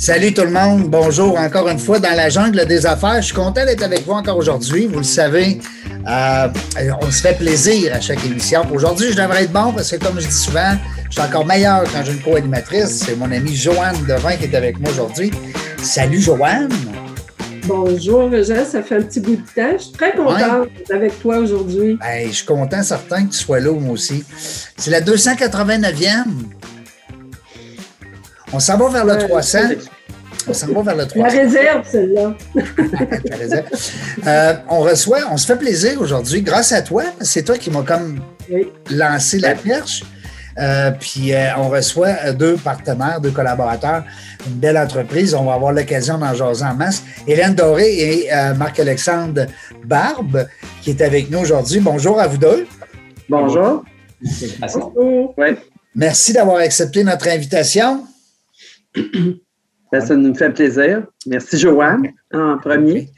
Salut tout le monde, bonjour encore une fois dans la jungle des affaires. Je suis content d'être avec vous encore aujourd'hui. Vous le savez, euh, on se fait plaisir à chaque émission. Aujourd'hui, je devrais être bon parce que comme je dis souvent, je suis encore meilleur quand j'ai une co-animatrice. C'est mon amie Joanne Devin qui est avec moi aujourd'hui. Salut Joanne! Bonjour Jean, ça fait un petit bout de temps. Je suis très contente d'être avec toi aujourd'hui. Ben, je suis content, certain que tu sois là, moi aussi. C'est la 289e. On s'en va vers le 300. On s'en va vers le 300. La réserve, celle-là. La réserve. Euh, on reçoit, on se fait plaisir aujourd'hui grâce à toi. C'est toi qui m'as comme lancé la perche. Euh, puis euh, on reçoit deux partenaires, deux collaborateurs, une belle entreprise. On va avoir l'occasion d'en jaser en masse. Hélène Doré et Marc-Alexandre Barbe qui est avec nous aujourd'hui. Bonjour à vous deux. Bonjour. Bonjour. Merci d'avoir accepté notre invitation. Ben, ça nous fait plaisir. Merci, Joanne, en premier.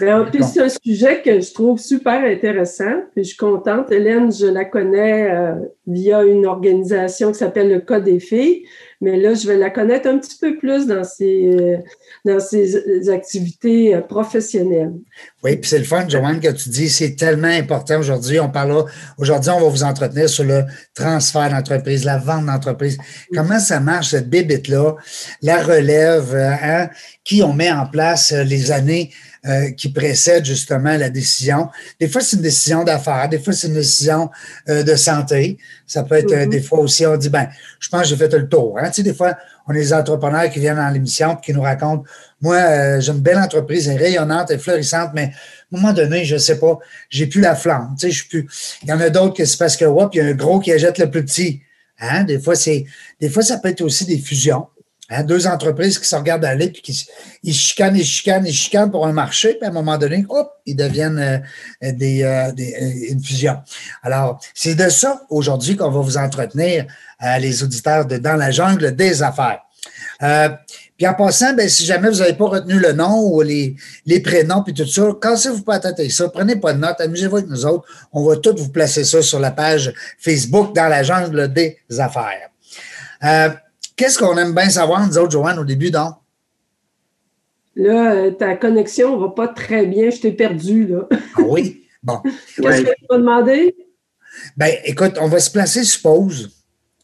Ben, c'est un sujet que je trouve super intéressant. Puis je suis contente. Hélène, je la connais euh, via une organisation qui s'appelle le Code des filles. Mais là, je vais la connaître un petit peu plus dans ses, euh, dans ses activités euh, professionnelles. Oui, puis c'est le fun, Joanne, que tu dis, c'est tellement important aujourd'hui. On parle aujourd'hui, on va vous entretenir sur le transfert d'entreprise, la vente d'entreprise. Comment ça marche, cette bébite-là, la relève, hein, qui on met en place les années euh, qui précède justement la décision. Des fois, c'est une décision d'affaires, des fois, c'est une décision euh, de santé. Ça peut être euh, mm-hmm. des fois aussi, on dit, ben, je pense que j'ai fait le tour. Hein? Tu sais, des fois, on a des entrepreneurs qui viennent dans l'émission qui nous racontent, moi, j'ai une belle entreprise, elle est rayonnante, elle est florissante, mais à un moment donné, je ne sais pas, j'ai plus la flamme. Tu sais, je suis plus. Il y en a d'autres que c'est parce que, hop, il y a un gros qui achète le plus petit. Hein? Des fois, c'est, des fois, ça peut être aussi des fusions. Hein, deux entreprises qui se regardent aller, puis qui ils chicanent, ils chicanent, ils chicanent pour un marché, puis à un moment donné, hop, ils deviennent euh, des, euh, euh, une fusion. Alors, c'est de ça aujourd'hui qu'on va vous entretenir, les auditeurs de Dans la jungle des affaires. puis en passant, ben, si jamais vous n'avez pas retenu le nom ou les, les prénoms puis tout ça, cassez-vous pas tête ça, prenez pas de notes, amusez-vous avec nous autres. On va tout vous placer ça sur la page Facebook Dans la jungle des affaires. Qu'est-ce qu'on aime bien savoir, nous autres, Joanne, au début, donc? Là, euh, ta connexion ne va pas très bien. Je t'ai perdu, là. Ah oui? Bon. Qu'est-ce que tu m'as demandé? Ben, écoute, on va se placer sur pause.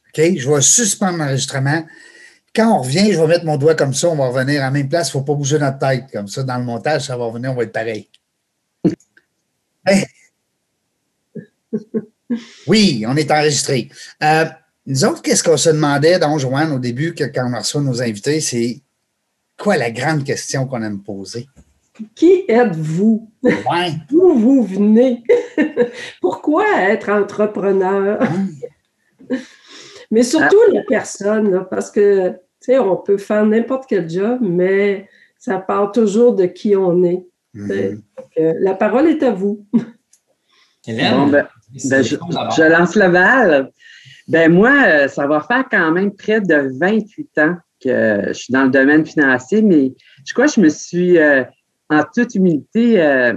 OK? Je vais suspendre l'enregistrement. Quand on revient, je vais mettre mon doigt comme ça. On va revenir à la même place. Il ne faut pas bouger notre tête. Comme ça, dans le montage, ça va revenir. On va être pareil. Ben, oui, on est enregistré. Euh, nous autres, qu'est-ce qu'on se demandait, dans Joanne, au début, quand on reçoit nos invités, c'est quoi la grande question qu'on aime poser? Qui êtes-vous? Ouais. D'où vous venez? Pourquoi être entrepreneur? mais surtout ah. la personne, parce que, tu sais, on peut faire n'importe quel job, mais ça part toujours de qui on est. Mm-hmm. la parole est à vous. Hélène, ben, ben, je, je, lance la balle. Ben moi, euh, ça va faire quand même près de 28 ans que je suis dans le domaine financier, mais je crois que je me suis, euh, en toute humilité, euh,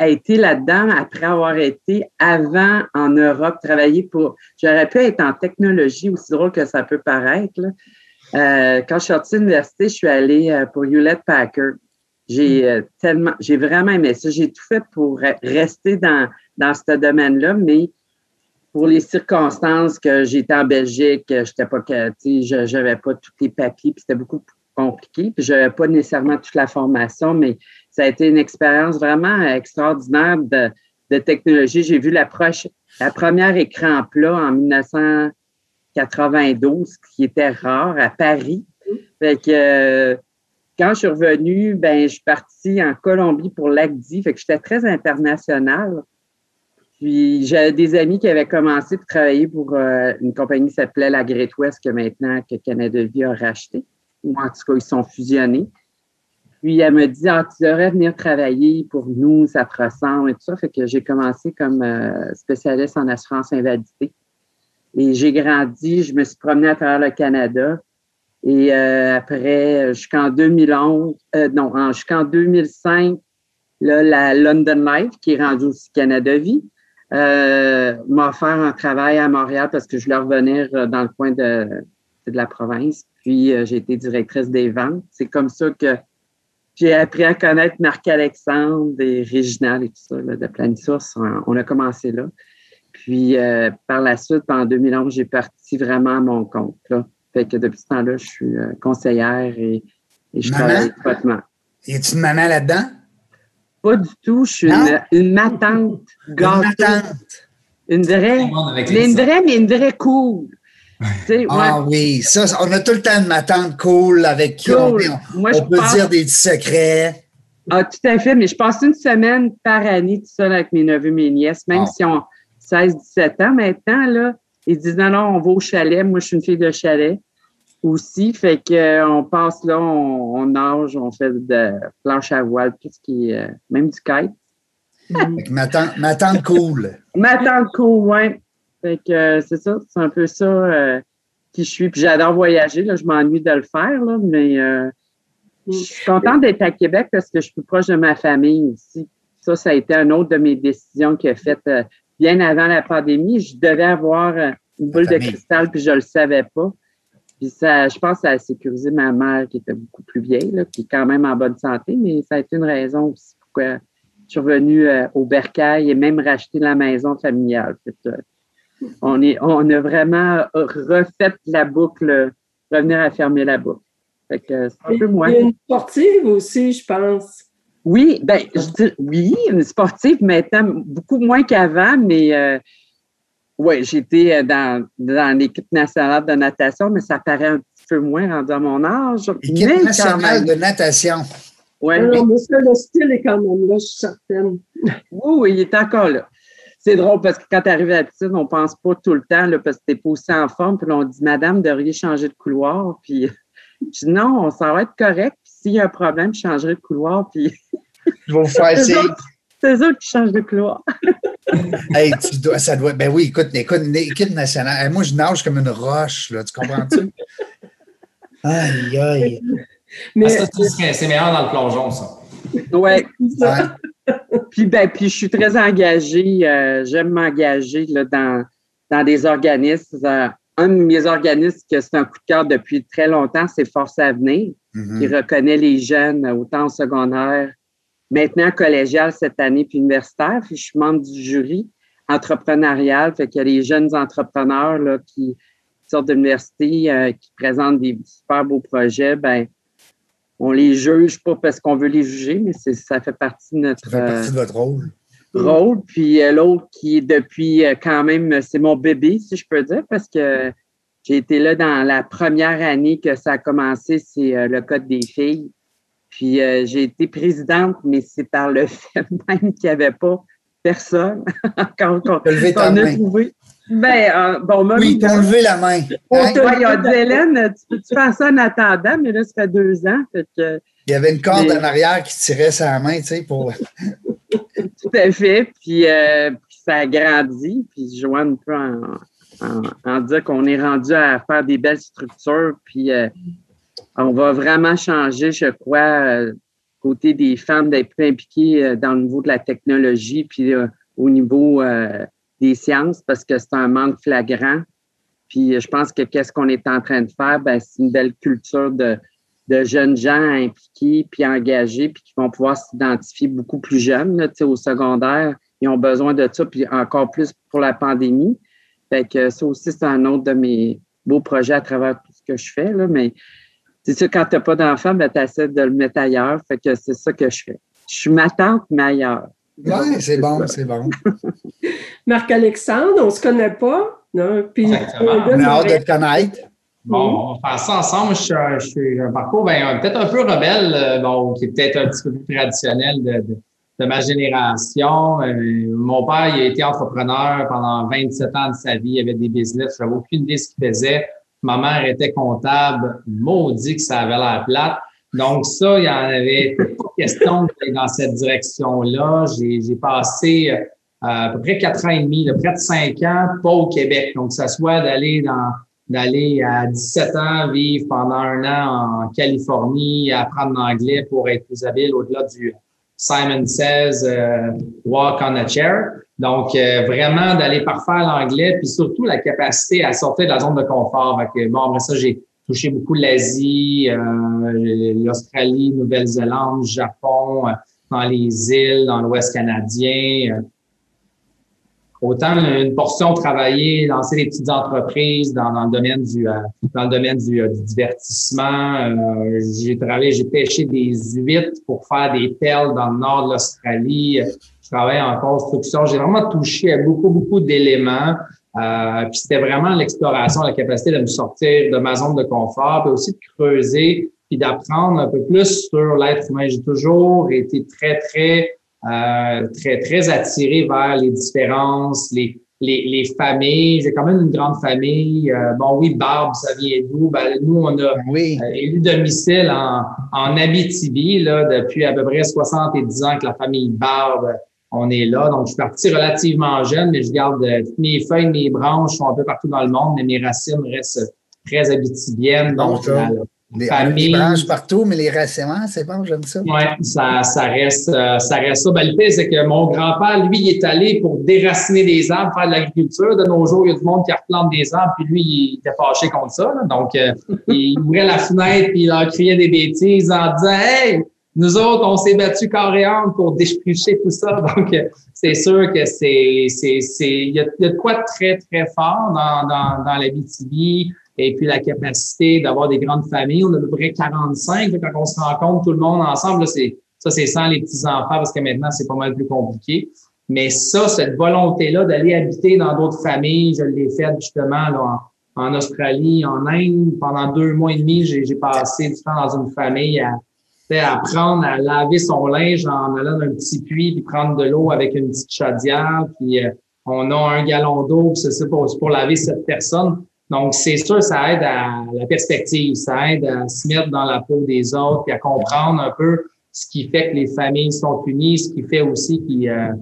été là-dedans après avoir été avant en Europe, travailler pour. J'aurais pu être en technologie, aussi drôle que ça peut paraître. quand je suis sortie de l'université, je suis allée pour Hewlett Packard. J'ai tellement, j'ai vraiment aimé ça. J'ai tout fait pour rester dans, dans ce domaine-là, mais pour les circonstances que j'étais en Belgique, j'étais pas, je n'avais pas tous les papiers, puis c'était beaucoup compliqué, puis je n'avais pas nécessairement toute la formation, mais ça a été une expérience vraiment extraordinaire de, technologie. J'ai vu la, la première écran plat en 1992, qui était rare à Paris. Fait que, euh, quand je suis revenue, ben, je suis partie en Colombie pour l'ACDI, fait que j'étais très internationale. Puis j'avais des amis qui avaient commencé à travailler pour euh, une compagnie qui s'appelait la Great West, que maintenant que Canada Vie a racheté. Ou en tout cas, ils sont fusionnés. Puis elle me dit ah, tu devrais venir travailler pour nous, ça te ressemble et tout ça. Fait que j'ai commencé comme euh, spécialiste en assurance invalidité. Et j'ai grandi, je me suis promenée à travers le Canada. Et euh, après, jusqu'en 2011, non, jusqu'en 2005, là, la London Life, qui est rendue aussi Canada Vie, euh, m'a offert un travail à Montréal parce que je voulais revenir euh, dans le coin de, de la province. Puis, j'ai été directrice des ventes. C'est comme ça que j'ai appris à connaître Marc-Alexandre et Réginal et tout ça, là, de Planisource. On a commencé là. Puis, par la suite, en 2011, j'ai parti vraiment à mon compte. Là. Fait que depuis ce temps-là, je suis conseillère et, je travaille étroitement. Y a-tu une maman là-dedans? Pas du tout. Je suis une, une, matante gâteau. Une matante. Une vraie. Mais une vraie, mais une vraie cool. ah oui, ça, on a tout le temps une matante cool avec qui on, peut dire des secrets. Ah, tout à fait, mais je passe une semaine par année tout seul avec mes neveux, mes nièces, même ah. si on 16, 17 ans maintenant, là. Ils disent non, non, on va au chalet. Moi, je suis une fille de chalet aussi. Fait qu'on euh, passe là, on, nage, on fait de planche à voile, tout ce qui est, euh, même du kite. ma, tante, cool. ma tante cool, oui. Fait que euh, c'est ça, c'est un peu ça qui je suis. Puis j'adore voyager, là, je m'ennuie de le faire, là, mais je suis contente d'être à Québec parce que je suis plus proche de ma famille aussi. Ça, ça a été une autre de mes décisions qui a fait bien avant la pandémie. Je devais avoir une boule de cristal, puis je ne le savais pas. Puis ça, je pense que ça a sécurisé ma mère qui était beaucoup plus vieille, là, qui est quand même en bonne santé, mais ça a été une raison aussi pourquoi je suis revenue euh, au Bercail et même racheter la maison familiale. Euh, on, est, on a vraiment refait la boucle, revenir à fermer la boucle. Fait que c'est un peu moins. une sportive aussi, je pense. Oui, ben, je dis oui, une sportive maintenant, beaucoup moins qu'avant, mais euh, oui, j'étais euh, dans, dans l'équipe nationale de natation, mais ça paraît un petit peu moins rendu à mon âge. Équipe nationale de natation. Oui. mais le style est quand même là, je suis certaine. Oui, oui, il est encore là. C'est drôle parce que quand tu arrives à la piscine, on ne pense pas tout le temps là, parce que tu n'es pas aussi en forme. Puis on dit, Madame, de rien changer de couloir. Puis je dis, non, ça va être correct. Puis s'il y a un problème, je changerai de couloir. Puis. Je vais vous faire essayer. C'est eux qui changent de couloir. hey, tu dois, ça doit. Ben oui, écoute, écoute, une équipe nationale. moi, je nage comme une roche, là, tu comprends-tu? aïe, aïe. Mais c'est meilleur dans le plongeon, ça. Oui. Ouais. puis, ben, puis je suis très engagée. Euh, j'aime m'engager dans, dans des organismes. Euh, un de mes organismes que c'est un coup de cœur depuis très longtemps, c'est Force Avenir, mm-hmm. qui reconnaît les jeunes autant au secondaire maintenant collégial cette année, puis universitaire. Puis je suis membre du jury entrepreneurial. Fait qu'il y a les jeunes entrepreneurs là, qui sortent de l'université, euh, qui présentent des super beaux projets. Ben, on les juge pas parce qu'on veut les juger, mais ça fait partie de notre. Ça fait partie de votre rôle. Euh, rôle. Puis euh, l'autre qui est depuis quand même, c'est mon bébé, si je peux dire, parce que j'ai été là dans la première année que ça a commencé, c'est le Code des filles. Puis euh, j'ai été présidente, mais c'est par le fait même qu'il n'y avait pas personne quand on, a trouvé. Ben, euh, bon, oui, t'as levé la main. On hein? il a dit, Hélène, tu peux-tu faire ça en attendant? Mais là, ça fait deux ans. il y avait une corde en arrière qui tirait sa main, tu sais, pour. Tout à fait. Puis, euh, ça a grandi. Puis, Joanne peut en, en, en dire qu'on est rendu à faire des belles structures. Puis, on va vraiment changer, je crois, euh, côté des femmes, d'être plus impliquées euh, dans le niveau de la technologie, puis euh, au niveau des sciences, parce que c'est un manque flagrant. Puis je pense que qu'est-ce qu'on est en train de faire, ben, c'est une belle culture de, de jeunes gens impliqués, puis engagés, puis qui vont pouvoir s'identifier beaucoup plus jeunes, là, au secondaire. Ils ont besoin de ça, puis encore plus pour la pandémie. Fait que ça aussi, c'est un autre de mes beaux projets à travers tout ce que je fais, là, mais c'est ça, quand tu n'as pas d'enfant, ben, tu essaies de le mettre ailleurs. Fait que c'est ça que je fais. Je suis ma tante, mais ailleurs. Oui, c'est bon, c'est bon. Marc-Alexandre, on ne se connaît pas. Non? Puis, on a hâte de te connaître. Bon, on va faire ça ensemble. Je, suis un parcours ben, peut-être un peu rebelle, euh, bon, qui est peut-être un petit peu plus traditionnel de, de, ma génération. Euh, mon père, il a été entrepreneur pendant 27 ans de sa vie. Il avait des business. Je n'avais aucune idée de ce qu'il faisait. Ma mère était comptable, maudit que ça avait l'air plate. Donc ça, il y en avait pas question d'aller dans cette direction-là. J'ai passé euh, à peu près quatre ans et demi, près de cinq ans, pas au Québec. Donc, ça soit d'aller dans d'aller à 17 ans vivre pendant un an en Californie, apprendre l'anglais pour être plus habile au-delà du Simon Says, Walk on a Chair. Donc, vraiment d'aller parfaire l'anglais, puis surtout la capacité à sortir de la zone de confort. bon, après ça, j'ai touché beaucoup l'Asie, l'Australie, Nouvelle-Zélande, Japon, dans les îles, dans l'Ouest canadien autant une portion travailler, lancer des petites entreprises dans, dans le domaine du euh, dans le domaine du, euh, divertissement. Euh, j'ai travaillé, j'ai pêché des huîtres pour faire des perles dans le nord de l'Australie. Je travaille en construction. J'ai vraiment touché à beaucoup, beaucoup d'éléments. puis c'était vraiment l'exploration, la capacité de me sortir de ma zone de confort, puis aussi de creuser, puis d'apprendre un peu plus sur l'être humain. J'ai toujours été très, très euh, très, très attiré vers les différences, les, les, les familles. J'ai quand même une grande famille. Euh, bon, oui, Barbe, ça vient d'où? Ben, nous, on a oui. Euh, élu domicile en, en Abitibi là, depuis à peu près 70 ans que la famille Barbe, on est là. Donc, je suis parti relativement jeune, mais je garde toutes mes feuilles, mes branches sont un peu partout dans le monde, mais mes racines restent très abitibiennes. Donc, famille. branches partout, mais les racines, c'est bon, j'aime ça. Oui, ça, ça, reste, euh, ça reste ça. Ben, le pire, c'est que mon grand-père, lui, il est allé pour déraciner des arbres, faire de l'agriculture. De nos jours, il y a du monde qui replante des arbres, puis lui, il était fâché contre ça. Donc, euh, il ouvrait la fenêtre, puis il leur criait des bêtises en disant Hey, nous autres, on s'est battu carré pour déchricher tout ça. Donc, euh, c'est sûr que c'est, c'est, c'est, il y a, de quoi de très, très fort dans, dans, dans la BTV et puis la capacité d'avoir des grandes familles. On a à peu près 45. quand on se rencontre tout le monde ensemble, c'est ça, c'est sans les petits-enfants parce que maintenant, c'est pas mal plus compliqué. Mais ça, cette volonté-là d'aller habiter dans d'autres familles, je l'ai fait justement là, en, Australie, en Inde. Pendant deux mois et demi, j'ai passé du temps dans une famille à, apprendre à laver son linge en allant dans un petit puits, puis prendre de l'eau avec une petite chaudière, puis euh, on a un gallon d'eau, c'est pour, pour laver cette personne. Donc, c'est sûr, ça aide à la perspective, ça aide à se mettre dans la peau des autres et à comprendre un peu ce qui fait que les familles sont unies, ce qui fait aussi qu'ils euh,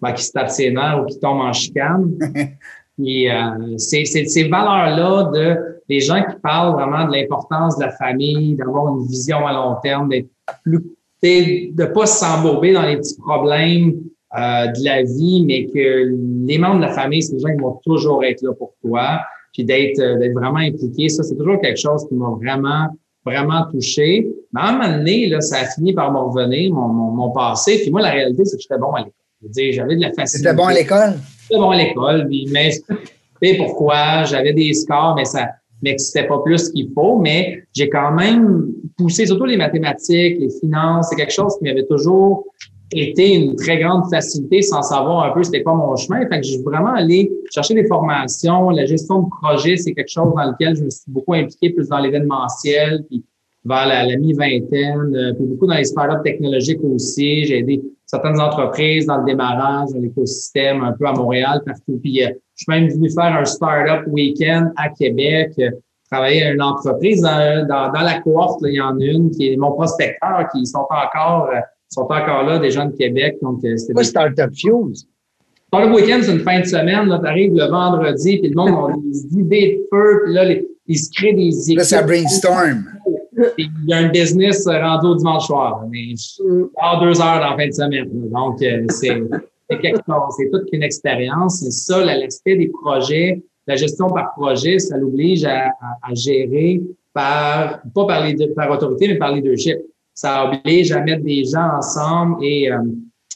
ben, se tapent ses nerfs ou qu'ils tombent en chicane. et euh, c'est ces valeurs-là de les gens qui parlent vraiment de l'importance de la famille, d'avoir une vision à long terme, d'être plus de pas s'embourber dans les petits problèmes euh, de la vie, mais que les membres de la famille, c'est des gens qui vont toujours être là pour toi puis d'être euh, d'être vraiment impliqué. Ça, c'est toujours quelque chose qui m'a vraiment vraiment touché. Mais à un moment donné, là, ça a fini par me revenir, mon, mon, passé. Puis moi, la réalité, c'est que j'étais bon à l'école. Je veux dire, j'avais de la facilité. C'était bon à l'école? J'étais bon à l'école. Mais sais pourquoi? J'avais des scores, mais ça mais c'était pas plus qu'il faut. Mais j'ai quand même poussé, surtout les mathématiques, les finances. C'est quelque chose qui m'avait toujours été une très grande facilité sans savoir un peu c'était quoi mon chemin. Fait que j'ai vraiment allé chercher des formations. La gestion de projet, c'est quelque chose dans lequel je me suis beaucoup impliqué plus dans l'événementiel, puis vers la, mi-vingtaine, euh, puis beaucoup dans les startups technologiques aussi. J'ai aidé certaines entreprises dans le démarrage, dans l'écosystème, un peu à Montréal, partout. Puis euh, je suis même venu faire un startup week-end à Québec, euh, travailler à une entreprise dans, dans, la cohorte. il y en a une qui est mon prospecteur, qui sont encore sont encore là, des gens de Québec. Donc, euh, c'était Startup Fuse? Startup Weekend, c'est une fin de semaine. Tu arrives le vendredi, puis le monde a des idées de feu, puis là, les, ils se créent des équipes. Là, ça brainstorm. Il y a un business rendu au dimanche soir. Mais je deux heures dans la fin de semaine. Donc, euh, c'est quelque chose. C'est toute une expérience. C'est ça, l'aspect des projets. La gestion par projet, ça l'oblige à, à, gérer par, pas par, les, par autorité, mais par leadership ça oblige à mettre des gens ensemble et euh,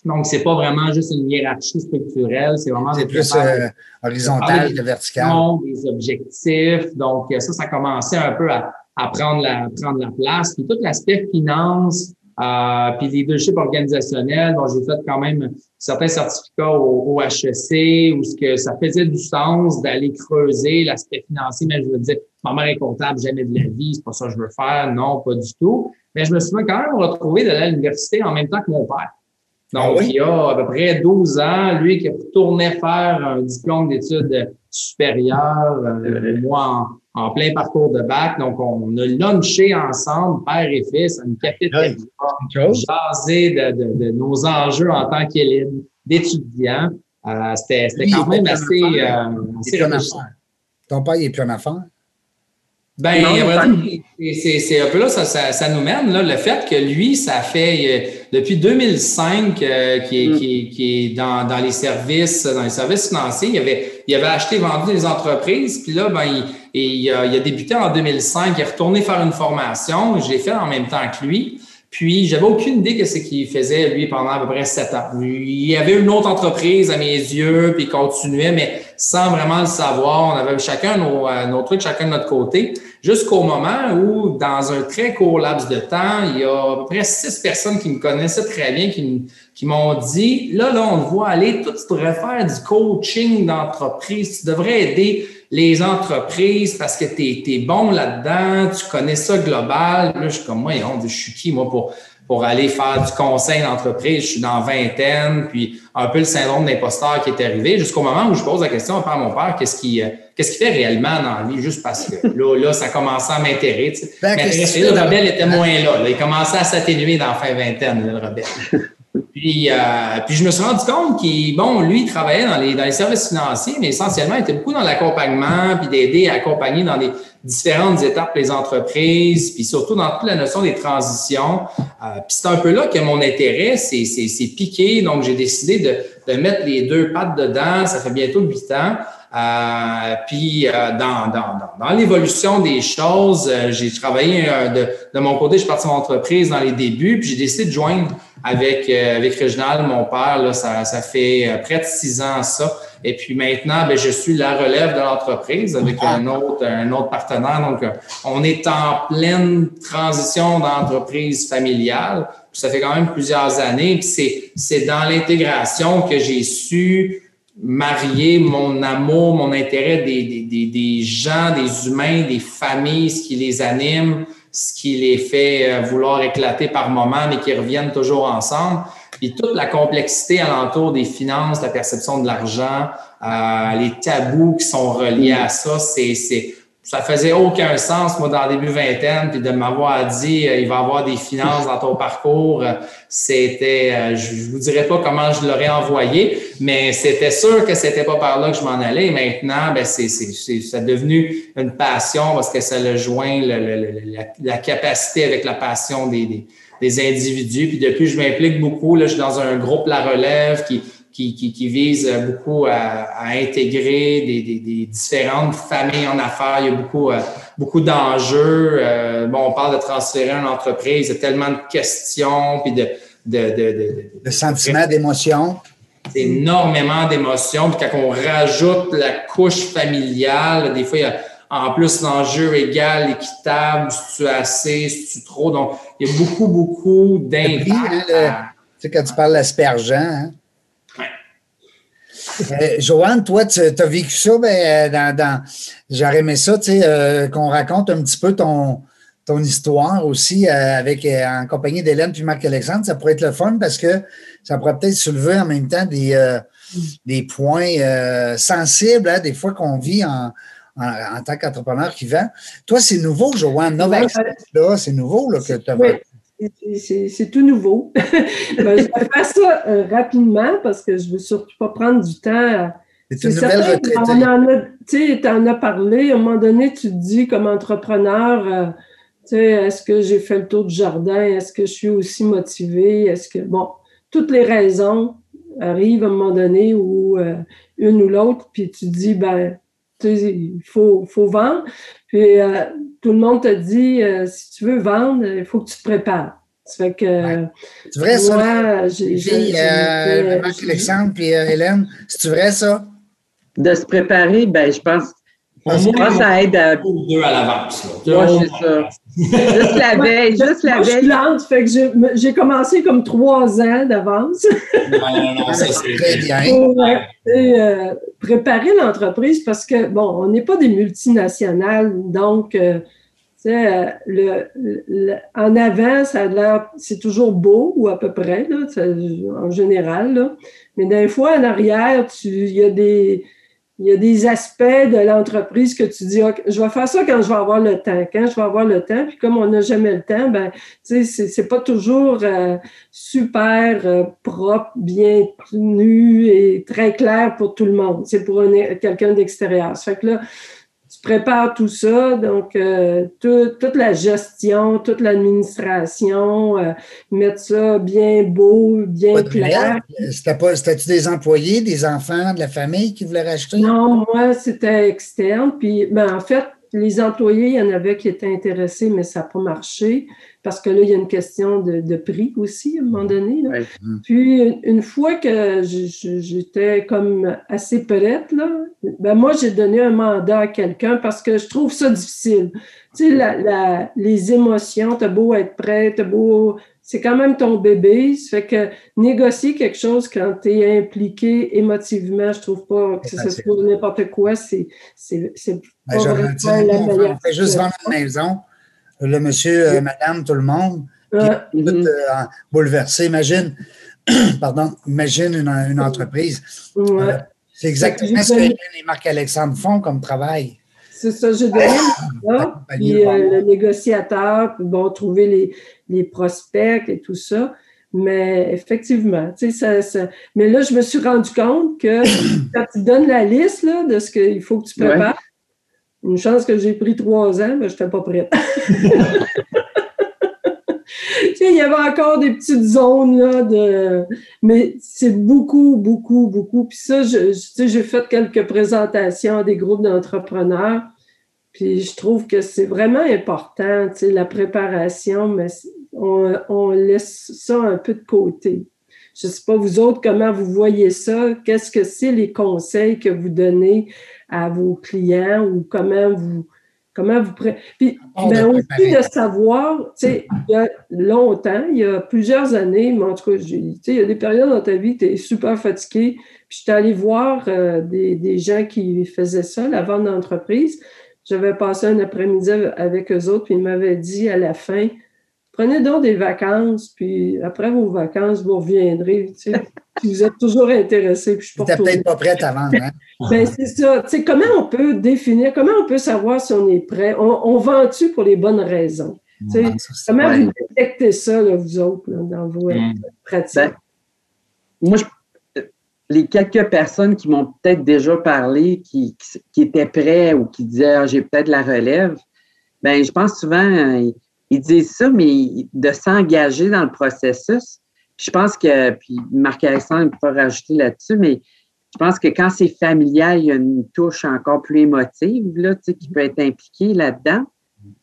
donc c'est pas vraiment juste une hiérarchie structurelle, c'est vraiment c'est plus euh, horizontal que vertical. Des objectifs, donc ça, ça commençait un peu à, à prendre la prendre la place. Puis tout l'aspect finance, euh, puis leadership organisationnel, bon, j'ai fait quand même certains certificats au, HEC où ce que ça faisait du sens d'aller creuser l'aspect financier, mais je veux dire, ma mère est comptable, jamais de la vie, c'est pas ça que je veux faire, non, pas du tout. Mais je me suis quand même retrouvé d'aller à l'université en même temps que mon père. Donc, ah il y a à peu près 12 ans, lui qui retournait faire un diplôme d'études supérieures, euh, moi en, plein parcours de bac. Donc, on a lunché ensemble, père et fils, à une cafétéria, jaser de, de, de, nos enjeux en tant qu'élève, d'étudiants. Euh, C'était quand même assez, euh, assez Ton père, il est plus en affaires? Ben, c'est un peu là, ça, ça, nous mène, là, le fait que lui, ça fait euh, depuis 2005 euh, qui, est, mm. qui, qui est dans, dans, les services, dans les services financiers. Il avait, il avait acheté, vendu des entreprises, puis là, ben, il, il, a, il a débuté en 2005, il est retourné faire une formation. Je l'ai fait en même temps que lui. Puis, j'avais aucune idée de ce qu'il faisait, lui, pendant à peu près sept ans. Il y avait une autre entreprise à mes yeux, puis il continuait, mais sans vraiment le savoir. On avait chacun nos, euh, nos trucs, chacun de notre côté, jusqu'au moment où, dans un très court laps de temps, il y a à peu près six personnes qui me connaissaient très bien, qui, m'ont dit, là, là, on te voit aller, toi, tu devrais faire du coaching d'entreprise, tu devrais aider les entreprises parce que tu es, bon là-dedans, tu connais ça global. Là, je suis comme moi, je suis qui, moi, pour, pour aller faire du conseil d'entreprise? Je suis dans vingtaine, puis un peu le syndrome d'imposteur qui est arrivé, jusqu'au moment où je pose la question à mon père, qu'est-ce qui euh, qu'est-ce qu'il fait réellement dans la vie, juste parce que là, là ça commençait à m'intéresser. Ben, le rebelle était moins là, là. Il commençait à s'atténuer dans la fin vingtaine, le rebelle. Puis, euh, je me suis rendu compte qu'il, bon, lui, il travaillait dans les, dans les services financiers, mais essentiellement, il était beaucoup dans l'accompagnement, puis d'aider à accompagner dans les différentes étapes les entreprises, puis surtout dans toute la notion des transitions. Euh, puis c'est un peu là que mon intérêt s'est piqué, donc j'ai décidé de, de mettre les deux pattes dedans. Ça fait bientôt huit ans. Euh, puis euh, dans, dans, dans, l'évolution des choses, euh, j'ai travaillé de, de, mon côté, je suis parti mon entreprise dans les débuts, puis j'ai décidé de joindre avec, avec Réginald, mon père. Là, ça, ça fait près de six ans ça. Et puis maintenant, ben, je suis la relève de l'entreprise avec un autre, un autre partenaire. Donc, on est en pleine transition d'entreprise familiale. ça fait quand même plusieurs années. Puis c'est dans l'intégration que j'ai su marier mon amour, mon intérêt des, des, des, gens, des humains, des familles, ce qui les anime, ce qui les fait euh, vouloir éclater par moments, mais qui reviennent toujours ensemble. Et toute la complexité alentour des finances, la perception de l'argent, euh, les tabous qui sont reliés à ça, c'est ça faisait aucun sens, moi, dans le début vingtaine, puis de m'avoir dit, euh, il va y avoir des finances dans ton parcours. Euh, c'était, euh, je, vous dirais pas comment je l'aurais envoyé, mais c'était sûr que c'était pas par là que je m'en allais. maintenant, ben, c'est, c'est, c'est, devenu une passion parce que ça le joint la, capacité avec la passion des, des, individus. Puis depuis, je m'implique beaucoup. Là, je suis dans un groupe La Relève qui qui, vise beaucoup à, intégrer des, différentes familles en affaires. Il y a beaucoup, euh, beaucoup d'enjeux. Euh, bon, on parle de transférer une entreprise, il y a tellement de questions, puis de... de, de, de, sentiments, d'émotions. Énormément d'émotions. Puis quand on rajoute la couche familiale, des fois, il y a en plus l'enjeu égal, équitable, si tu as assez, si tu trop. Donc, il y a beaucoup, beaucoup d'impact. Hein, tu sais, quand tu parles d'aspergent, hein? Euh, Joanne, toi, tu as vécu ça, ben, dans, dans j'aurais aimé ça, tu sais, euh, qu'on raconte un petit peu ton, ton histoire aussi euh, avec, en compagnie d'Hélène puis Marc-Alexandre. Ça pourrait être le fun parce que ça pourrait peut-être soulever en même temps des, des points sensibles, hein, des fois qu'on vit en, en, tant qu'entrepreneur qui vend. Toi, c'est nouveau, Joanne. Novax, là, c'est nouveau là, que tu as c'est tout nouveau. Ben, je vais faire ça euh, rapidement parce que je ne veux surtout pas prendre du temps. C'est une nouvelle retraitée. Tu en as parlé, à un moment donné, tu te dis comme entrepreneur, euh, est-ce que j'ai fait le tour du jardin? Est-ce que je suis aussi motivé? Est-ce que, bon, toutes les raisons arrivent à un moment donné ou euh, une ou l'autre, puis tu te dis, ben, il faut, faut vendre. Puis tout le monde te dit euh, si tu veux vendre, il faut que tu te prépares. Ça fait que. C'est vrai, ça? J'ai euh, Alexandre puis euh, Hélène, c'est vrai, ça? De se préparer, ben je pense. Je pense que ça aide à. Deux à l'avance. Moi, c'est ça. juste la veille, juste la veille. Je suis fait que j'ai commencé comme trois ans d'avance. non, non, ça, c'est très bien. Pour préparer l'entreprise parce que, bon, on n'est pas des multinationales, donc euh, le, en avant, ça c'est toujours beau, ou à peu près, là, en général. Mais des fois, en arrière, il y a des. Il y a des aspects de l'entreprise que tu dis, je vais faire ça quand je vais avoir le temps. Quand je vais avoir le temps, puis comme on n'a jamais le temps, ben, tu sais, c'est pas toujours euh, super euh, propre, bien tenu et très clair pour tout le monde. C'est pour quelqu'un d'extérieur. Fait que là, prépare tout ça, donc euh, toute la gestion, toute l'administration, euh, mettre ça bien beau, bien clair. C'était-tu des employés, des enfants, de la famille qui voulaient racheter? Non, moi, c'était externe. Puis, ben, en fait, les employés, il y en avait qui étaient intéressés, mais ça n'a pas marché parce que là, il y a une question de, prix aussi à un moment donné. Puis, une fois que j'étais comme assez prête, là, ben moi, j'ai donné un mandat à quelqu'un parce que je trouve ça difficile. Tu sais, la, les émotions, t'as beau être prêt, t'as beau... C'est quand même ton bébé. Ça fait que négocier quelque chose quand tu es impliqué émotivement, je trouve pas que ce soit n'importe quoi, c'est ben, on fait juste vendre une maison. Le monsieur, euh, madame, tout le monde, tout, euh, bouleversé. Imagine, pardon, imagine une, entreprise. Euh, c'est exactement ce que les Marc-Alexandre font comme travail. C'est ça, j'ai donné ça, puis le négociateur, puis bon, trouver les, les prospects et tout ça. Mais effectivement, tu sais, ça, mais là, je me suis rendu compte que quand tu donnes la liste là, de ce qu'il faut que tu prépares, une chance que j'ai pris trois ans, mais je n'étais pas prête. il y avait encore des petites zones là de. Mais c'est beaucoup, beaucoup, beaucoup. Puis ça, j'ai fait quelques présentations à des groupes d'entrepreneurs. Puis je trouve que c'est vraiment important, la préparation, mais on, on, laisse ça un peu de côté. Je ne sais pas, vous autres, comment vous voyez ça? Qu'est-ce que c'est les conseils que vous donnez à vos clients ou comment vous comment vous puis ben, aussi de savoir tu sais il y a longtemps il y a plusieurs années mais en tout cas tu sais il y a des périodes dans ta vie tu es super fatigué puis j'étais allée voir euh, des, des, gens qui faisaient ça la vente d'entreprise. J'avais passé un après-midi avec eux autres puis ils m'avaient dit à la fin prenez donc des vacances, puis après vos vacances, vous reviendrez. Tu sais, vous êtes toujours intéressé. Puis je peut-être pas prête à vendre. Hein? ben, c'est ça. Tu sais, comment on peut définir, comment on peut savoir si on est prêt? On, vend-tu pour les bonnes raisons? Tu sais, comment vous détectez ça, là, vous autres, dans vos mm. pratiques? Ben, moi, les quelques personnes qui m'ont peut-être déjà parlé, qui, qui, étaient prêts ou qui disaient ah, j'ai peut-être la relève, ben je pense souvent ils disent ça, mais de s'engager dans le processus. Je pense que, puis Marc-Alexandre peut rajouter là-dessus, mais je pense que quand c'est familial, il y a une touche encore plus émotive là, tu sais, qui peut être impliquée là-dedans.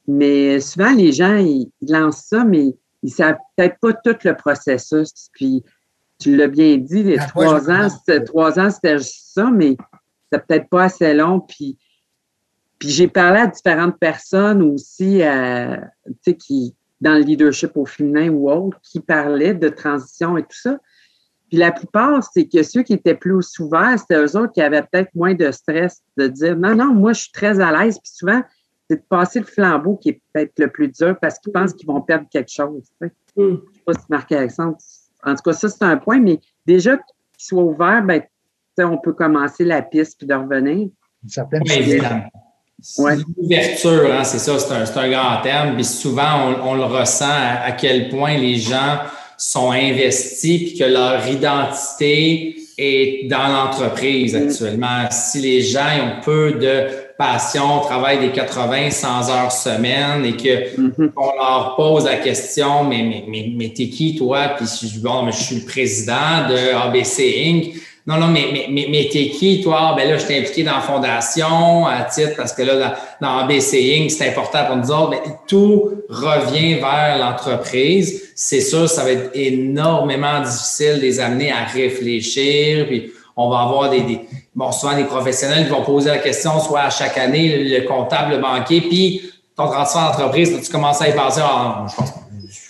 Mais souvent, les gens, ils, lancent ça, mais ils ne savent peut-être pas tout le processus. Puis, tu l'as bien dit, les trois ans, trois ans, c'était juste ça, mais c'est peut-être pas assez long. Puis, puis j'ai parlé à différentes personnes aussi, euh, tu sais, qui, dans le leadership au féminin ou autre, qui parlaient de transition et tout ça. Puis la plupart, c'est que ceux qui étaient plus ouverts, c'était eux autres qui avaient peut-être moins de stress de dire non, non, moi, je suis très à l'aise. Puis souvent, c'est de passer le flambeau qui est peut-être le plus dur parce qu'ils pensent qu'ils vont perdre quelque chose. Tu sais. Mm. Je ne sais pas si marqué Alexandre. En tout cas, ça, c'est un point, mais déjà qu'ils soient ouverts, ben, on peut commencer la piste puis de revenir. L'ouverture, hein, c'est ça, c'est un, un, grand terme. Puis souvent, on, le ressent à, quel point les gens sont investis puis que leur identité est dans l'entreprise mm. actuellement. Si les gens ont peu de passion, travaillent des 80, 100 heures semaine et que mm-hmm. on leur pose la question, mais, mais, mais, mais t'es qui toi? Puis bon, mais je suis le président de ABC Inc. Non, non, mais, mais, mais, mais t'es qui, toi? Ben là, je t'ai impliqué dans la fondation à titre parce que là, dans, dans BC c'est important pour nous autres. Ben, tout revient vers l'entreprise. C'est sûr, ça va être énormément difficile de les amener à réfléchir. Puis on va avoir des, des bon, souvent des professionnels qui vont poser la question, soit à chaque année, le comptable, le banquier, puis ton transfert d'entreprise, tu commences à y passer. Ah, je pense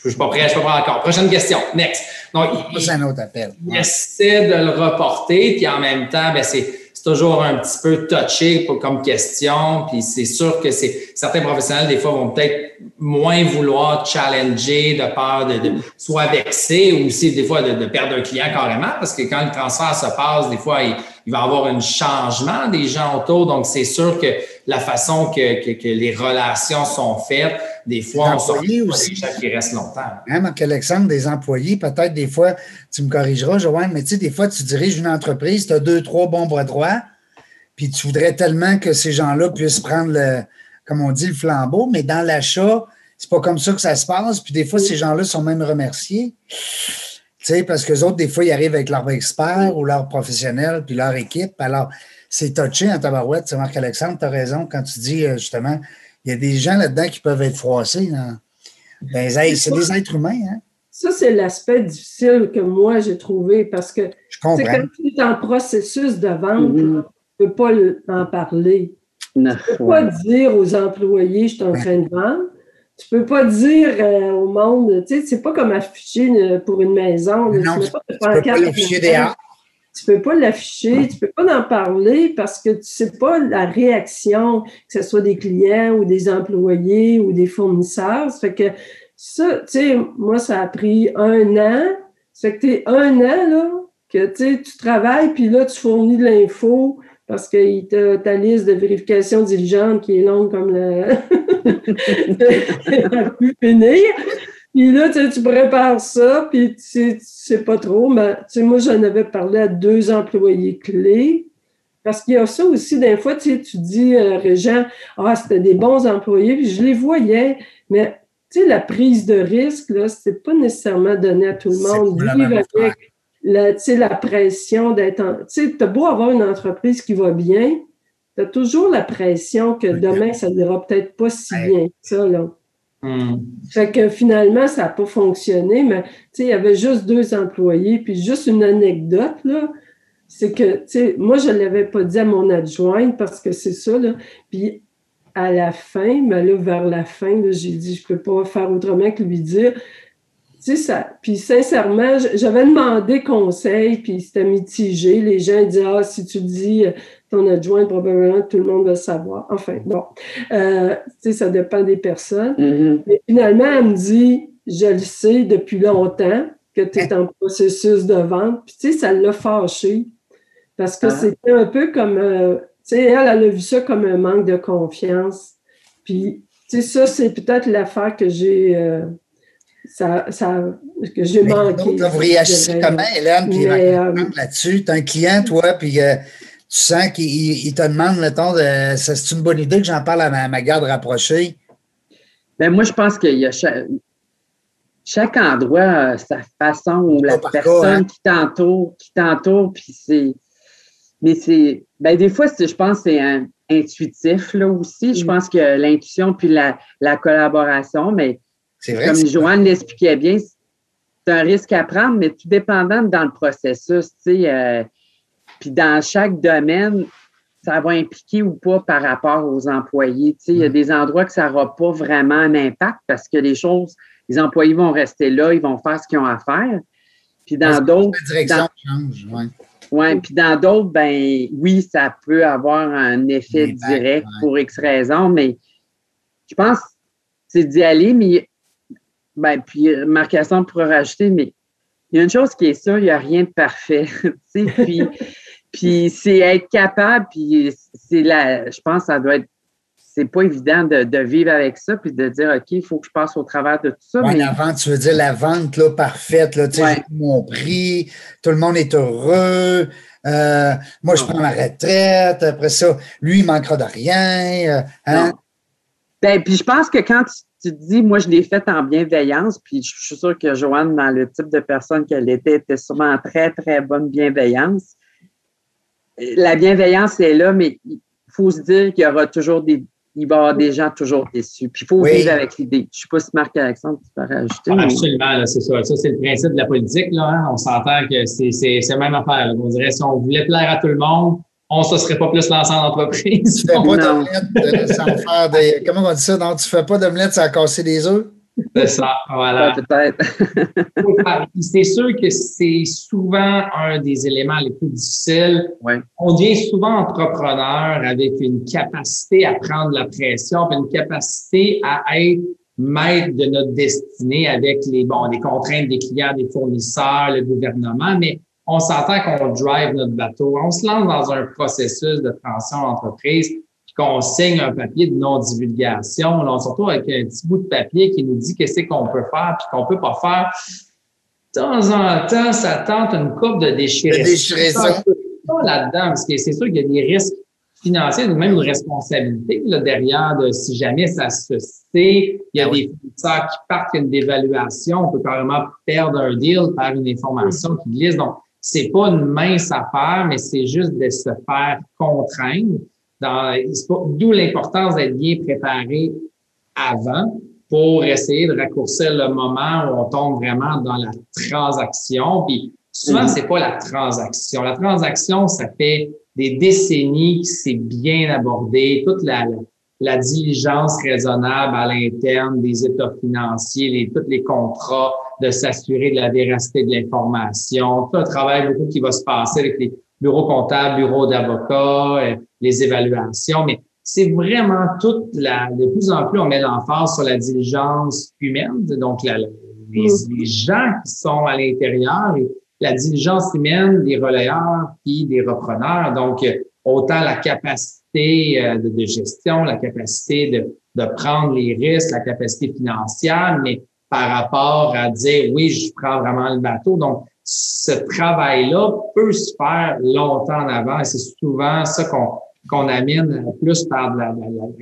je suis pas prêt, je suis pas prêt encore. Prochaine question. Next. Donc, c'est un autre appel. Il essaie de le reporter, puis en même temps, ben, c'est toujours un petit peu touché comme question. Puis c'est sûr que c'est certains professionnels, des fois, vont peut-être moins vouloir challenger de peur de, de soit vexer ou aussi des fois de, perdre un client carrément, parce que quand le transfert se passe, des fois, il, il va y avoir un changement des gens autour. Donc, c'est sûr que la façon que, que, que les relations sont faites, des fois, on sort aussi. des gens qui restent longtemps. Même hein, Alexandre, des employés, peut-être des fois, tu me corrigeras, Joanne, mais tu sais, des fois, tu diriges une entreprise, tu as deux, trois bons bras droits, puis tu voudrais tellement que ces gens-là puissent prendre le, comme on dit, le flambeau, mais dans l'achat, c'est pas comme ça que ça se passe. Puis des fois, ces gens-là sont même remerciés. Sais, parce que les autres, des fois, ils arrivent avec leur expert ou leur professionnel, puis leur équipe. Alors, c'est touché en tabarouette. Tu Marc-Alexandre, tu as raison quand tu dis euh, justement, il y a des gens là-dedans qui peuvent être froissés. Ben, c'est des êtres humains. Hein? Ça, c'est l'aspect difficile que moi, j'ai trouvé parce que quand tu es en processus de vente, mm-hmm. tu ne peux pas en parler. Tu ne peux pas dire aux employés, je suis en train de vendre. Tu peux pas dire euh, au monde, tu sais, c'est pas comme afficher pour une maison. Non, tu, peux pas, l'afficher dehors. Tu peux pas l'afficher, tu peux pas en parler parce que tu sais pas la réaction, que ce soit des clients ou des employés ou des fournisseurs. Ça fait que ça, tu sais, moi, ça a pris un an. Ça fait que tu es un an, là, que tu travailles, puis là, tu fournis de l'info parce t'a ta liste de vérification diligente qui est longue comme le. pu finir. Puis là, tu, prépares ça, puis tu sais pas trop. Mais moi, j'en avais parlé à deux employés clés. Parce qu'il y a ça aussi, des fois, tu dis, euh, Régent, ah, c'était des bons employés, puis je les voyais, mais tu sais, la prise de risque, là, c'est pas nécessairement donné à tout le monde. Vivre avec la, la pression d'être... Tu sais, as beau avoir une entreprise qui va bien, tu as toujours la pression que demain, ça n'ira peut-être pas si bien que ça. Là. Hmm. Fait que finalement, ça n'a pas fonctionné, mais il y avait juste deux employés. Puis juste une anecdote, là, c'est que, tu sais, moi, je ne l'avais pas dit à mon adjointe parce que c'est ça, là. Puis à la fin, mais là, vers la fin, j'ai dit, je ne peux pas faire autrement que lui dire, sais, ça. Puis sincèrement, j'avais demandé conseil, puis c'était mitigé. Les gens disaient Ah, si tu dis ton adjoint, probablement tout le monde va savoir. Enfin, bon. Euh, tu sais, ça dépend des personnes. Mm-hmm. Mais finalement, elle me dit Je le sais depuis longtemps que tu es en processus de vente. Puis tu sais, ça l'a fâché. Parce que ah. c'était un peu comme euh, tu sais, elle, elle a vu ça comme un manque de confiance. Puis, tu sais, ça, c'est peut-être l'affaire que j'ai ça, ça, que j'ai manqué. Donc, vous réagissez comment, Hélène, puis euh, là-dessus? Tu as un client, toi, puis euh, tu sens qu'il te demande, mettons, de, c'est une bonne idée que j'en parle à ma, garde rapprochée? Bien, moi, je pense qu'il y a chaque, endroit sa façon ou la personne hein? qui t'entoure, qui t'entoure, puis c'est. Mais c'est. Ben, des fois, je pense que c'est intuitif, là aussi. Je mm. pense que l'intuition puis la, la collaboration, mais comme Joanne l'expliquait bien, c'est un risque à prendre, mais tout dépendant dans le processus, tu sais. Euh, puis dans chaque domaine, ça va impliquer ou pas par rapport aux employés. Il y a mm. des endroits que ça n'aura pas vraiment un impact parce que les choses, les employés vont rester là, ils vont faire ce qu'ils ont à faire. Puis dans d'autres. La direction change, oui. Oui, puis dans d'autres, ben oui, ça peut avoir un effet direct pour X raisons, mais je pense que c'est d'y aller, mais ben, puis euh, Marc-Hassan pourra rajouter, mais il y a une chose qui est sûre, il n'y a rien de parfait. puis, puis c'est être capable, puis c'est la, je pense que ça doit être c'est pas évident de, vivre avec ça puis de dire OK, il faut que je passe au travers de tout ça. Oui, la vente, tu veux dire la vente là, parfaite, là, tu sais, mon prix, tout le monde est heureux. Euh, moi, je prends ma retraite. Après ça, lui, il manquera de rien. Euh, hein? Ben, puis je pense que quand tu tu te dis, moi, je l'ai faite en bienveillance, puis je suis sûre que Joanne, dans le type de personne qu'elle était, était sûrement en très, très bonne bienveillance. La bienveillance est là, mais il faut se dire qu'il y aura toujours des, il va y avoir des gens toujours déçus. Puis il faut vivre avec l'idée. Je ne sais pas si Marc-Alexandre, tu peux rajouter. Ah, absolument, c'est ça. Ça, c'est le principe de la politique. Là, hein. On s'entend que c'est la même affaire. On dirait si on voulait plaire à tout le monde, on ne se serait pas plus lancé en entreprise. Tu fais pas d'omelette sans faire des. Comment on dit ça? Non, tu fais pas d'omelette sans casser des œufs? C'est ça, voilà. Peut-être. c'est sûr que c'est souvent un des éléments les plus difficiles. On devient souvent entrepreneur avec une capacité à prendre la pression, une capacité à être maître de notre destinée avec les, bon, les contraintes des clients, des fournisseurs, le gouvernement, mais on s'entend qu'on drive notre bateau. On se lance dans un processus de transition d'entreprise, puis qu'on signe un papier de non-divulgation, surtout avec un petit bout de papier qui nous dit qu'est-ce qu'on peut faire puis qu'on peut pas faire. De temps en temps, ça tente une coupe de déchirer. De là-dedans, parce que c'est sûr qu'il y a des risques financier, même une responsabilité là, derrière de si jamais ça se sait, il y a ah des fournisseurs qui partent, il y a une dévaluation, on peut carrément perdre un deal par une information qui glisse. Donc, c'est pas une mince affaire, mais c'est juste de se faire contraindre. D'où l'importance d'être bien préparé avant pour essayer de raccourcir le moment où on tombe vraiment dans la transaction. Puis souvent, mm-hmm. c'est pas la transaction. La transaction, ça fait des décennies qui s'est bien abordé, toute la, la, diligence raisonnable à l'interne des états financiers, les, tous les contrats, de s'assurer de la véracité de l'information, tout un travail beaucoup qui va se passer avec les bureaux comptables, bureaux d'avocats, euh, les évaluations, mais c'est vraiment toute la, de plus en plus, on met l'emphase sur la diligence humaine, donc la, les, mm. les, gens qui sont à l'intérieur et la diligence humaine des relayeurs puis des repreneurs. Donc, autant la capacité euh, de, de gestion, la capacité de, de prendre les risques, la capacité financière, mais par rapport à dire oui, je prends vraiment le bateau. Donc, ce travail-là peut se faire longtemps en avant et c'est souvent ça qu'on qu'on amène plus par la,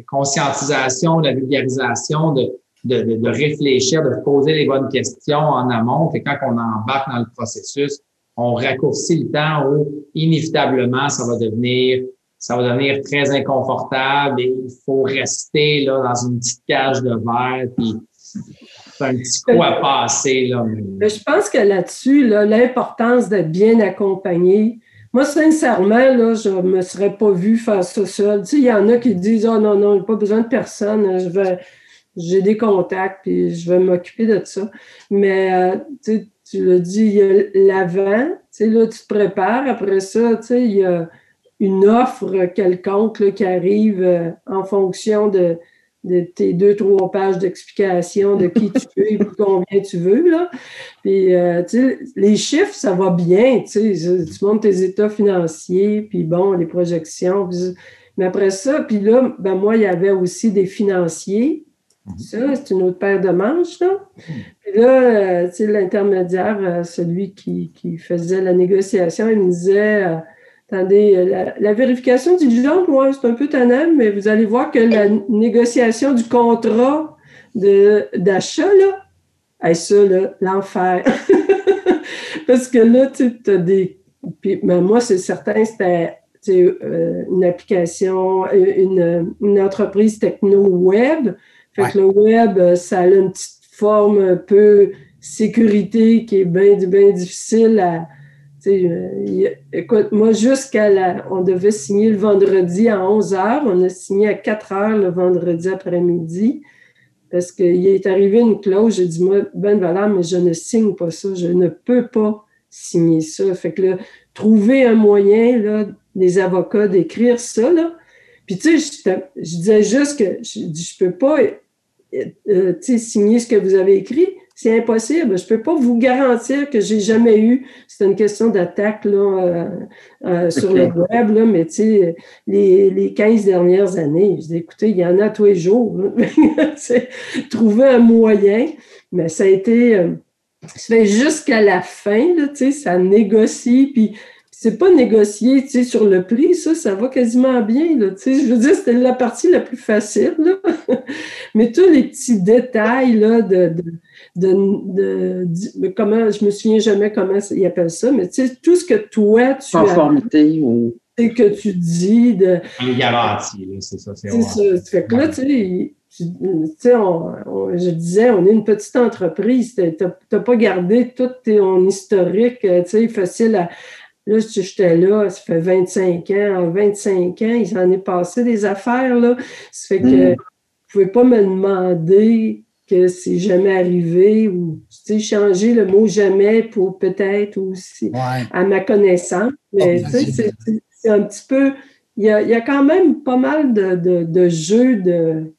conscientisation, la vulgarisation, de, de, de, réfléchir, de poser les bonnes questions en amont. Et quand on embarque dans le processus, on raccourcit le temps où inévitablement ça va devenir ça va devenir très inconfortable et il faut rester là dans une petite cage de verre c'est un petit coup à passer là. je pense que là-dessus l'importance d'être bien accompagné moi, sincèrement, là, je ne me serais pas vu faire ça seul. Tu sais, il y en a qui disent oh, non, non, pas besoin de personne, je vais j'ai des contacts, puis je vais m'occuper de ça. Mais euh, tu, tu l'as dit, il y a l'avant, tu sais, là, tu te prépares. Après ça, tu sais, il y a une offre quelconque là, qui arrive euh, en fonction de, de tes deux, trois pages d'explication de qui tu veux et combien tu veux. Là. Puis, euh, les chiffres, ça va bien. Tu, sais, tu montes tes états financiers, puis bon, les projections. mais après ça, puis là, ben moi, il y avait aussi des financiers. Mhm. Ça, c'est une autre paire de manches. Là. Puis là, euh, tu sais, l'intermédiaire, euh, celui qui, qui, faisait la négociation, il me disait Attendez, euh, la, vérification diligente, moi, c'est un peu tannant, mais vous allez voir que la négociation du contrat d'achat, là, ça, là, l'enfer. Parce que là, tu as des. Puis, ben, moi, c'est certain, c'était euh, une application, une, une entreprise techno-web. Fait que le web, ça a une petite forme un peu sécurité qui est bien, bien difficile à euh, écoute, moi, jusqu'à la. On devait signer le vendredi à 11 h. On a signé à 4 h le vendredi après-midi parce qu'il est arrivé une clause. J'ai dit, moi, ben voilà, mais je ne signe pas ça. Je ne peux pas signer ça. Fait que là, trouver un moyen, là, des avocats d'écrire ça, là. Puis, tu sais, je, disais juste que je, je peux pas, euh, euh, signer ce que vous avez écrit c'est impossible. Je ne peux pas vous garantir que j'ai jamais eu. C'est une question d'attaque euh, euh, sur le web, là, mais les, les 15 dernières années, je dis, écoutez, il y en a tous les jours. trouver un moyen, mais ça a été. Euh, fait jusqu'à la fin, là, ça négocie, puis c'est pas négocier, tu sais, sur le prix, ça, ça va quasiment bien, là, tu sais. Je veux dire, c'était la partie la plus facile, là. Mais tous les petits détails, là, de, de, de, comment, je me souviens jamais comment ils appellent ça, mais tu sais, tout ce que toi, tu Conformité ou... que tu dis de... Les garanties, c'est ça. C'est ça. Fait que là, tu sais, tu sais, je disais, on est une petite entreprise. Tu n'as pas gardé tout ton historique, tu sais, facile à, Là, j'étais là, ça fait 25 ans. En 25 ans, il s'en est passé des affaires, là. Ça fait que mm. vous ne pouvez pas me demander que c'est jamais arrivé ou, tu sais, changer le mot jamais pour peut-être aussi à ma connaissance. Mais, tu sais, c'est un petit peu... Il y, a, il y a, quand même pas mal de, de, de jeux de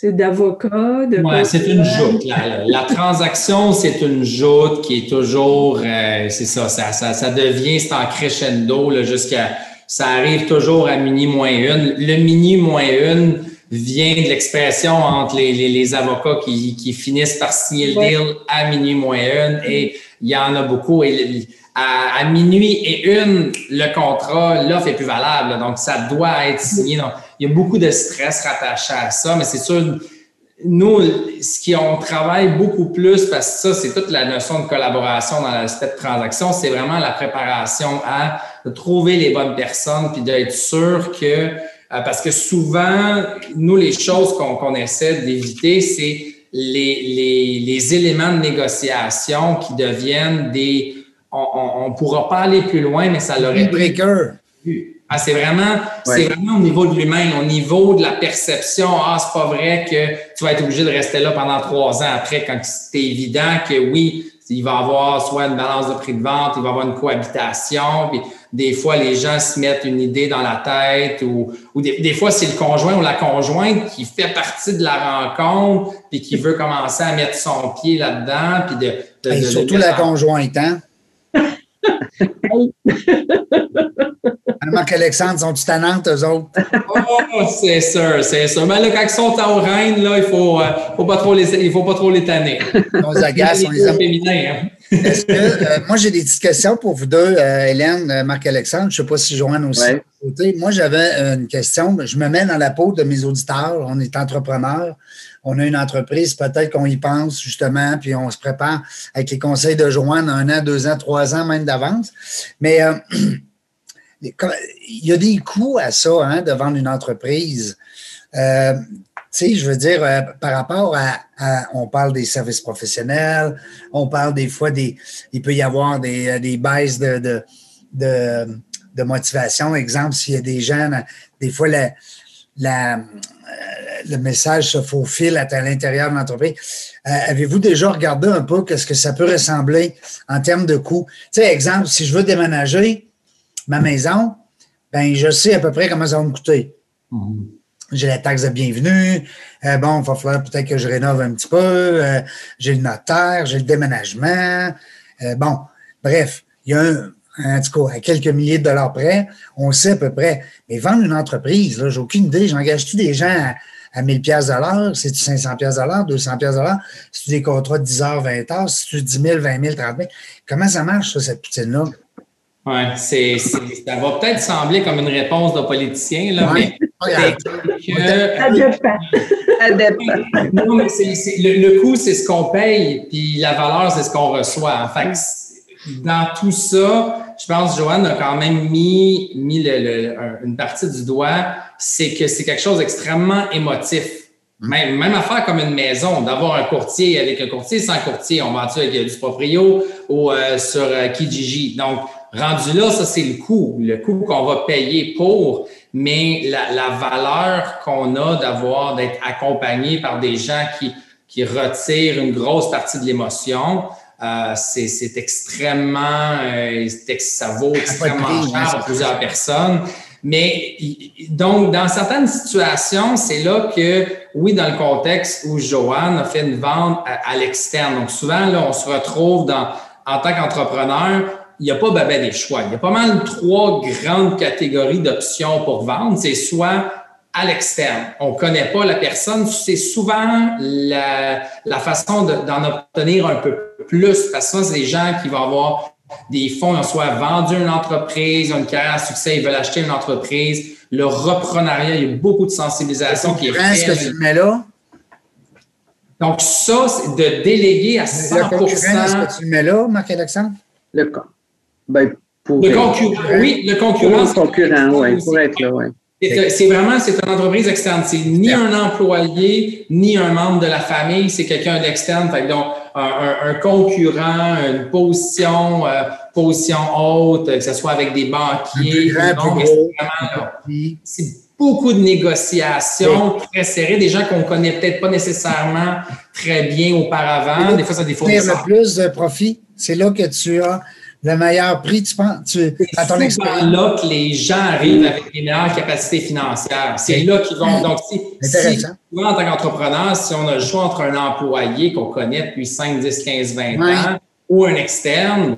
c'est d'avocats. De ouais, c'est une joute. La, transaction, c'est une joute qui est toujours, euh, c'est ça, ça, ça, ça, devient, c'est en crescendo jusqu'à, ça arrive toujours à mini moins une. Le mini moins une, vient de l'expression entre les, les, avocats qui, qui, finissent par signer le deal à minuit moins une et il y en a beaucoup. Et à, minuit et une, le contrat, l'offre est plus valable. donc, ça doit être signé. Donc, il y a beaucoup de stress rattaché à ça, mais c'est sûr, nous, ce qui on travaille beaucoup plus, parce que ça, c'est toute la notion de collaboration dans l'aspect de transaction, c'est vraiment la préparation à trouver les bonnes personnes, puis d'être sûr que, parce que souvent, nous, les choses qu'on essaie d'éviter, c'est les, les, les, éléments de négociation qui deviennent des... On ne pourra pas aller plus loin, mais ça l'aurait... breaker. Ah, c'est vraiment, c'est vraiment au niveau de l'humain, au niveau de la perception. Ah, c'est pas vrai que tu vas être obligé de rester là pendant trois ans après, quand c'est évident que oui, il va y avoir soit une balance de prix de vente, il va y avoir une cohabitation, puis des fois, les gens se mettent une idée dans la tête ou, ou des, fois, c'est le conjoint ou la conjointe qui fait partie de la rencontre puis qui veut commencer à mettre son pied là-dedans. Puis de, surtout la conjointe, hein? Marc-Alexandre, tannantes, eux autres? oh, c'est sûr, c'est sûr. Mais là, quand ils sont en reine, là, il faut, euh, faut pas trop les, il faut pas trop les tanner. On les agace, on les aime. Hein. Euh, moi, j'ai des petites questions pour vous deux, euh, Hélène, Marc-Alexandre. Je ne sais pas si Joanne aussi. Moi, j'avais une question. Je me mets dans la peau de mes auditeurs. On est entrepreneurs. On a une entreprise. Peut-être qu'on y pense, justement, puis on se prépare avec les conseils de Joanne un an, deux ans, trois ans, même d'avance. Mais il y a des coûts à ça, hein, de vendre une entreprise. Euh, sais, je veux dire, euh, par rapport à, on parle des services professionnels, on parle des fois des, il peut y avoir des, euh, des baisses de, de, de, motivation. Exemple, s'il y a des gens, des fois, la, le message se faufile à l'intérieur de l'entreprise. Avez-vous déjà regardé un peu qu'est-ce que ça peut ressembler en termes de coûts? Tu sais, exemple, si je veux déménager, ma maison, ben je sais à peu près comment ça va me coûter. Mhm. J'ai la taxe de bienvenue. Euh, bon, il va falloir peut-être que je rénove un petit peu. Euh, j'ai le notaire, j'ai le déménagement. Euh, bon, bref, il y a un, en tout cas, à quelques milliers de dollars près, on sait à peu près. Mais vendre une entreprise, là, j'ai aucune idée. J'engage-tu des gens à, 1000 pièces l'heure? C'est-tu 500 pièces l'heure, 200 pièces? C'est-tu des contrats de 10 heures, 20 heures? C'est-tu 10 000, 20 000, 30 000? Comment ça marche, ça, cette poutine-là? Oui, c'est, ça va peut-être sembler comme une réponse de politicien, là, mais le, coût, c'est ce qu'on paye, puis la valeur, c'est ce qu'on reçoit. En fait, dans tout ça, je pense que Joanne a quand même mis, mis une partie du doigt, c'est que c'est quelque chose d'extrêmement émotif. Même, même affaire comme une maison, d'avoir un courtier avec un courtier sans courtier. On vend-tu avec du proprio ou euh, sur euh, Kijiji. Donc, rendu là, ça, c'est le coût, le coût qu'on va payer pour, mais la, la valeur qu'on a d'avoir, d'être accompagné par des gens qui, qui retirent une grosse partie de l'émotion, euh, c'est extrêmement, euh, ça vaut extrêmement cher pour plusieurs personnes. Mais donc, dans certaines situations, c'est là que, oui, dans le contexte où Joanne a fait une vente à, l'externe. Donc, souvent, là, on se retrouve dans, en tant qu'entrepreneur, il n'y a pas ben, des choix. Il y a pas mal trois grandes catégories d'options pour vendre. C'est soit à l'externe. On ne connaît pas la personne. C'est souvent la, la façon d'en obtenir un peu plus parce que c'est des gens qui vont avoir des fonds, ils ont soit vendu une entreprise, ils ont une carrière à succès, ils veulent acheter une entreprise. Le reprenariat, il y a beaucoup de sensibilisation qui est faite. que tu mets là? Donc, ça, c'est de déléguer à 100 Le est-ce que tu mets là, Marc-Alexandre? Le cas. Ben, pour, le concurrent, oui, le concurrent. le concurrent, oui, pour être là, oui. C'est vraiment, c'est une entreprise externe. C'est ni un employé, ni un membre de la famille. C'est quelqu'un d'externe. donc, un, concurrent, une position, euh, position haute, que ce soit avec des banquiers. C'est beaucoup de négociations très serrées, des gens qu'on connaît peut-être pas nécessairement très bien auparavant. Des fois, ça des fois. le plus de profit, c'est là que tu as le meilleur prix, tu penses, tu, à ton expérience? C'est là que les gens arrivent avec les meilleures capacités financières. C'est là qu'ils vont. Donc, si, si en tant qu'entrepreneur, si on a le choix entre un employé qu'on connaît depuis 5, 10, 15, 20 ans ou un externe,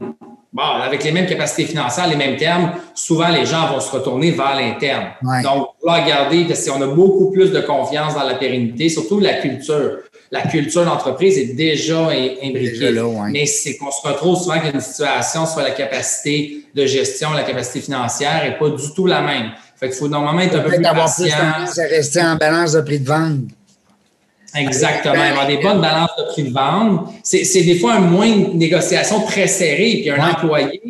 bon, avec les mêmes capacités financières, les mêmes termes, souvent les gens vont se retourner vers l'interne. Donc, vouloir garder, parce qu'on a beaucoup plus de confiance dans la pérennité, surtout la culture. La culture d'entreprise est déjà imbriquée. là, Mais c'est qu'on se retrouve souvent qu'une situation soit la capacité de gestion, la capacité financière n'est pas du tout la même. Fait qu'il faut normalement être un peu plus patient. Plus rester en balance de prix de vente. Exactement. Avoir des bonnes balances de prix de vente. C'est des fois un moins de négociation très serrée. Puis un employé,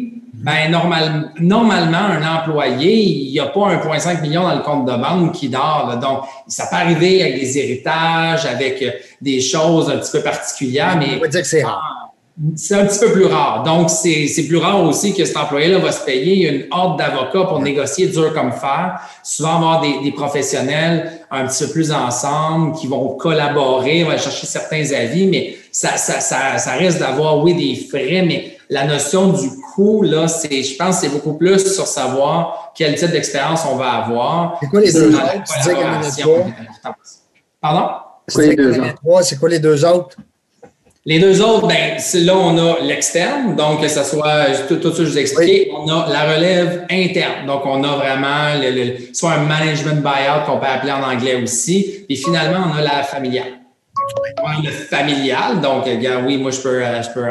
ben normal, normalement, un employé, il n'y a pas 1,5 million dans le compte de banque qui dort. Donc, ça peut arriver avec des héritages, avec euh, des choses un petit peu particulières, mais. On va dire que c'est rare. C'est un petit peu plus rare. Donc, c'est plus rare aussi que cet employé-là va se payer une horde d'avocats pour négocier dur comme fer. Souvent, avoir des, des, professionnels un petit peu plus ensemble qui vont collaborer, vont chercher certains avis, mais ça, ça, ça, ça risque d'avoir, oui, des frais, mais la notion du coût, là, c'est, je pense, c'est beaucoup plus sur savoir quel type d'expérience on va avoir. C'est quoi les deux autres? Pardon? C'est quoi les deux autres? C'est quoi les deux autres? Les deux autres, ben, là, on a l'externe, donc que ce soit tout, tout ça que je vous ai expliqué. On a la relève interne, donc on a vraiment le, soit un management buyout qu'on peut appeler en anglais aussi. Puis finalement, on a la familiale. Le familial, donc oui, moi je peux, je peux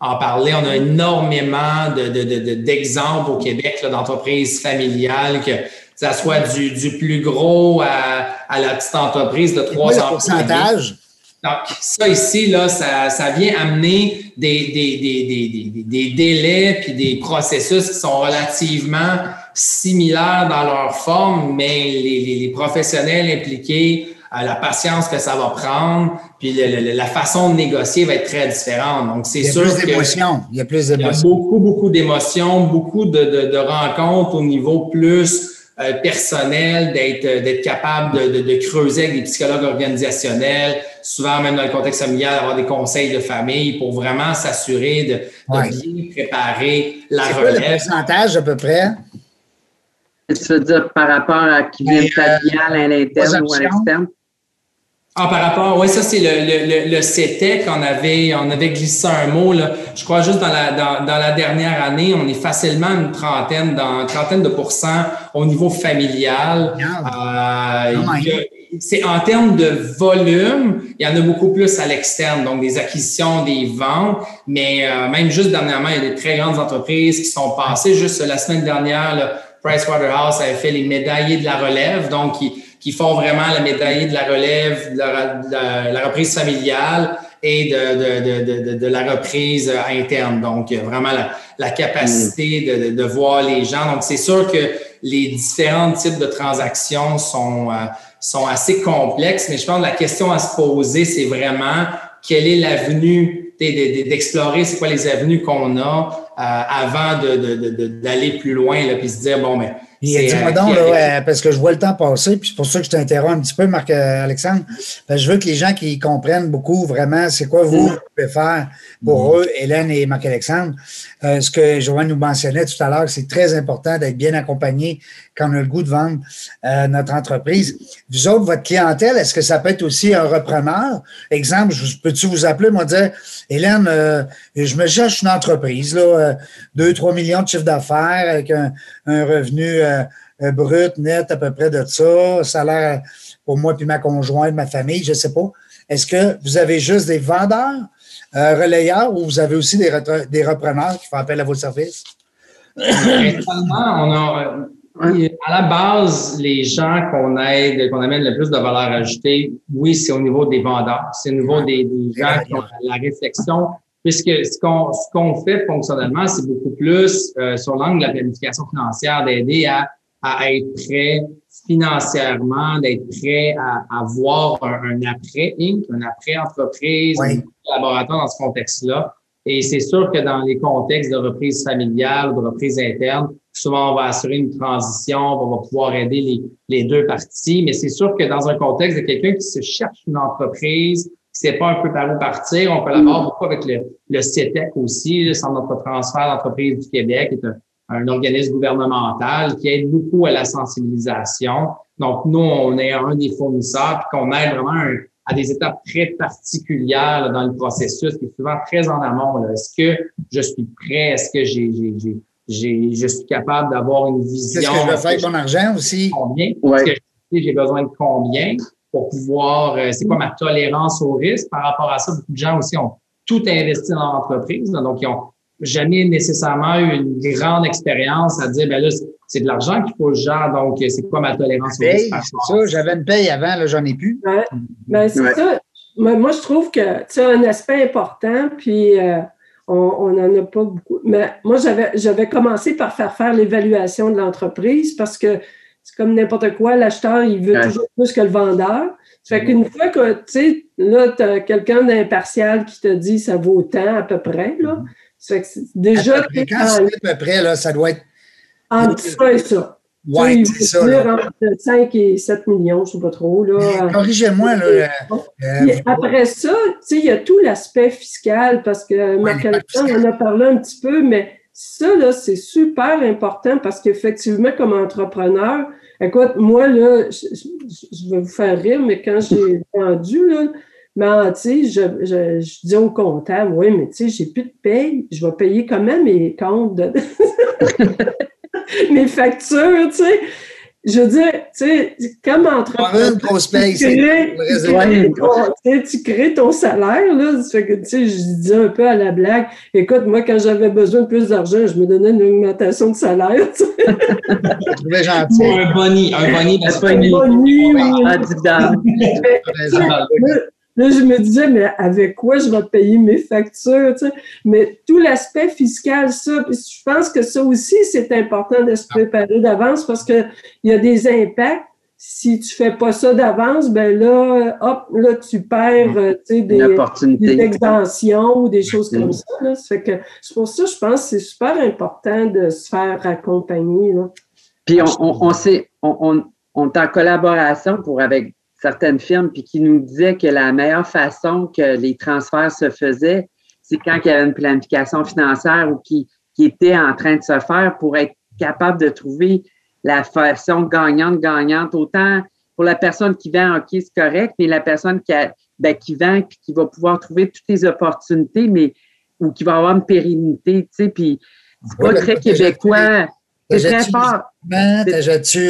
en, parler. On a énormément d'exemples de, de, au Québec d'entreprises familiales que ça soit du, du plus gros à, à, la petite entreprise de trois ans. pourcentage? Donc, ça ici, là, ça, ça vient amener des, des, des, des, des délais puis des processus qui sont relativement similaires dans leur forme, mais les, les, les professionnels impliqués, euh, la patience que ça va prendre, puis la façon de négocier va être très différente. Donc, c'est sûr plus d'émotions. Il y a plus d'émotions. Il y a beaucoup, beaucoup d'émotions, beaucoup de, de, de rencontres au niveau plus euh, personnel, d'être euh, d'être capable de, de, creuser avec des psychologues organisationnels, souvent même dans le contexte familial, avoir des conseils de famille pour vraiment s'assurer de, bien préparer la relève. Quoi le pourcentage à peu près? Tu veux dire par rapport à qui vient familial à l'interne ou à l'externe? Ah, par rapport, oui, ça c'est le, le, le, CETEC, on avait, on avait glissé un mot, là. je crois juste dans la, dans, dans, la dernière année, on est facilement une trentaine, dans, une trentaine de pourcents au niveau familial. Euh, c'est en termes de volume, il y en a beaucoup plus à l'externe, donc des acquisitions, des ventes, mais euh, même juste dernièrement, il y a des très grandes entreprises qui sont passées. Juste la semaine dernière, là, Pricewaterhouse avait fait les médaillés de la relève, donc qui font vraiment la médaille de la relève, de la, reprise familiale et de, de, de, de, la reprise interne. Donc, vraiment la, la capacité de, voir les gens. Donc, c'est sûr que les différents types de transactions sont, euh, sont assez complexes, mais je pense que la question à se poser, c'est vraiment quelle est l'avenue d'explorer c'est quoi les avenues qu'on a euh, avant d'aller plus loin, là, puis se dire, bon, mais Dis-moi donc, là, parce que je vois le temps passer, puis c'est pour ça que je t'interromps un petit peu, Marc-Alexandre. je veux que les gens qui comprennent beaucoup vraiment c'est quoi vous, pouvez faire pour eux, Hélène et Marc-Alexandre. Euh, ce que Joanne nous mentionnait tout à l'heure, c'est très important d'être bien accompagné quand on a le goût de vendre euh, notre entreprise. Vous autres, votre clientèle, est-ce que ça peut être aussi un repreneur? Exemple, peux-tu vous appeler, moi, dire, Hélène, euh, je me cherche une entreprise, là, 2-3 millions de chiffre d'affaires avec un, un revenu brut, net à peu près de ça, salaire pour moi puis ma conjointe, ma famille, je ne sais pas. Est-ce que vous avez juste des vendeurs, euh, relayeurs, ou vous avez aussi des, des repreneurs qui font appel à vos services? euh, à la base, les gens qu'on aide, qu'on amène le plus de valeur ajoutée, oui, c'est au niveau des vendeurs, c'est au niveau des, gens qui ont la réflexion, puisque ce qu'on ce qu'on fait fonctionnellement, c'est beaucoup plus euh, sur l'angle de la planification financière, d'aider à, à être prêt financièrement, d'être prêt à, avoir un, après Inc., un après entreprise, un collaborateur dans ce contexte-là. Et c'est sûr que dans les contextes de reprise familiale, de reprise interne, souvent on va assurer une transition, on va pouvoir aider les, les deux parties. Mais c'est sûr que dans un contexte de quelqu'un qui se cherche une entreprise, sait pas un peu par où partir, on collabore beaucoup avec le, le CETEC aussi, le Centre de transfert d'entreprise du Québec, qui est un, un organisme gouvernemental qui aide beaucoup à la sensibilisation. Donc, nous, on est un des fournisseurs, puis qu'on aide vraiment à des étapes très particulières dans le processus, qui est souvent très en amont. Est-ce que je suis prêt? Est-ce que j'ai, j'ai, j'ai, je suis capable d'avoir une vision? Qu'est-ce que je vais faire avec mon argent aussi? Combien? Est-ce que j'ai besoin de combien? Pour pouvoir, euh, c'est quoi ma tolérance au risque? Par rapport à ça? Beaucoup de gens aussi ont tout investi dans l'entreprise, donc ils ont jamais nécessairement eu une grande expérience à dire, ben là, c'est de l'argent qu'il faut gérer, donc c'est quoi ma tolérance au risque? C'est ça, j'avais une paye avant, là, j'en ai plus. Ben, c'est ça. Moi, je trouve que c'est un aspect important, puis euh, on n'en a pas beaucoup. Mais moi, j'avais, j'avais commencé par faire faire l'évaluation de l'entreprise parce que c'est comme n'importe quoi, l'acheteur, il veut toujours plus que le vendeur. Ça fait qu'une fois que, tu sais, là, tu as quelqu'un d'impartial qui te dit ça vaut tant à peu près, là. Ça fait que déjà. À peu près, quand c'est à peu près, là, ça doit être. Entre ça et ça. Oui, c'est ça. Entre 5 et 7 millions, je ne sais pas trop. Corrigez-moi. Là, euh, après ça, il y a tout l'aspect fiscal parce que Marc-Alexandre en a parlé un petit peu, mais ça, là, c'est super important parce qu'effectivement, comme entrepreneur, écoute, moi, là, je, vais vous faire rire, mais quand j'ai vendu, là, tu sais, je, je, dis au comptable, oui, mais tu sais, j'ai plus de paye, je vais payer même mes comptes, de... mes factures, tu sais? Je veux dire, tu sais, comme entrepreneur, tu, crées ton salaire, là. Ça fait que, tu sais, je dis un peu à la blague, écoute, moi, quand j'avais besoin de plus d'argent, je me donnais une augmentation de salaire, tu sais. gentil. Un boni, un boni, un boni, Là, je me disais, mais avec quoi je vais payer mes factures? Tu sais? Mais tout l'aspect fiscal, ça, je pense que ça aussi, c'est important de se préparer d'avance parce qu'il y a des impacts. Si tu fais pas ça d'avance, ben là, hop, là, tu perds tu sais, des, des, exemptions ou des choses comme ça. Là. Ça fait que c'est pour ça, je pense que c'est super important de se faire accompagner. Là. Puis on, on, on, on, on est en collaboration pour avec certaines firmes, puis qui nous disaient que la meilleure façon que les transferts se faisaient, c'est quand il y avait une planification financière ou qui, qui était en train de se faire pour être capable de trouver la façon gagnante-gagnante, autant pour la personne qui vend, OK, c'est correct, mais la personne qui, a, ben, qui vend qui va pouvoir trouver toutes les opportunités, mais ou qui va avoir une pérennité, tu sais, puis c'est pas très québécois. T'achètes-tu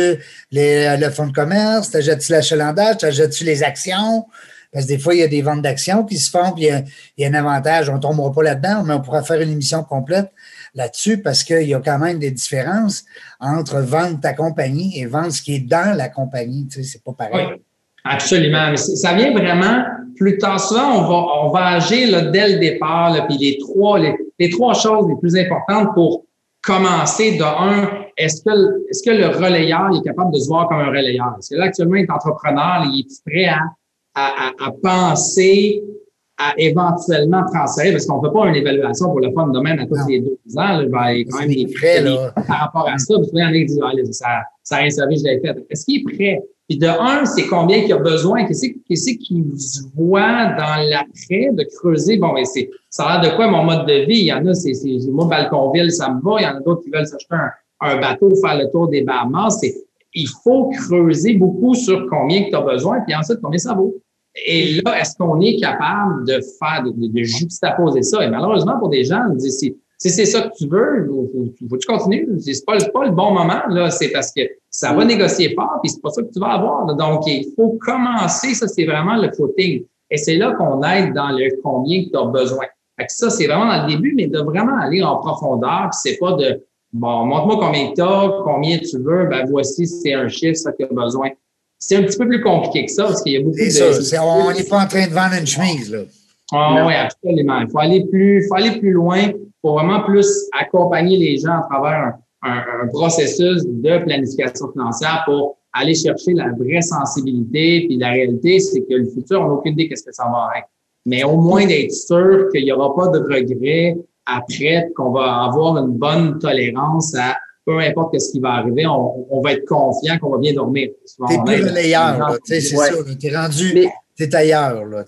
le fonds de commerce? T'achètes-tu l'achalandage? T'achètes-tu les actions? Parce que des fois, il y a des ventes d'actions qui se font, puis il y, a, un avantage. On ne tombera pas là-dedans, mais on pourra faire une émission complète là-dessus parce qu'il y a quand même des différences entre vendre ta compagnie et vendre ce qui est dans la compagnie. Tu sais, c'est pas pareil. Oui, absolument. Mais ça vient vraiment plus tard. Souvent, on va, on va agir là, dès le départ, là, puis les trois, les trois choses les plus importantes pour commencer de un, est-ce que, est-ce que le relayeur est capable de se voir comme un relayeur? Parce que là, actuellement, il est entrepreneur, il est prêt à, à, à, penser à éventuellement transférer, parce qu'on ne fait pas une évaluation pour le fond de domaine à tous les deux ans. Là, ben, il a quand même des frais par rapport à ça. Puis, il y en a qui disent, ah, ça, ça n'a rien servi, je l'ai fait. Est-ce qu'il est prêt? Puis de un, c'est combien qu'il a besoin, qu'est-ce qu'il voit dans l'après de creuser. Bon, mais c'est, ça a l'air de quoi mon mode de vie? Il y en a, c'est, moi, Balconville, ça me va. Il y en a d'autres qui veulent s'acheter un, un bateau, faire le tour des Bahamas. Il faut creuser beaucoup sur combien que tu as besoin, puis ensuite, combien ça vaut. Et là, est-ce qu'on est capable de faire, de, de, juxtaposer ça? Et malheureusement, pour des gens, si, si c'est ça que tu veux, faut, tu continuer. C'est pas, pas le bon moment, là. C'est parce que ça va négocier fort, puis c'est pas ça que tu vas avoir. Donc, il faut commencer. Ça, c'est vraiment le footing. Et c'est là qu'on aide dans le combien que tu as besoin. Fait que ça, c'est vraiment dans le début, mais de vraiment aller en profondeur. c'est pas de Bon, montre-moi combien tu as, combien tu veux, ben voici, c'est un chiffre, ça que tu as besoin. C'est un petit peu plus compliqué que ça, parce qu'il y a beaucoup de. Ça, on n'est pas en train de vendre une chemise, là. Ah, oui, absolument. Il faut aller plus, faut aller plus loin pour vraiment plus accompagner les gens à travers un, un, processus de planification financière pour aller chercher la vraie sensibilité. Puis la réalité, c'est que le futur, on n'a aucune idée qu'est-ce que ça va être. Mais au moins d'être sûr qu'il n'y aura pas de regrets après, qu'on va avoir une bonne tolérance à peu importe ce qui va arriver, on, va être confiant qu'on va bien dormir. T'es plus relayeur, c'est ça. T'es rendu, t'es ailleurs, là.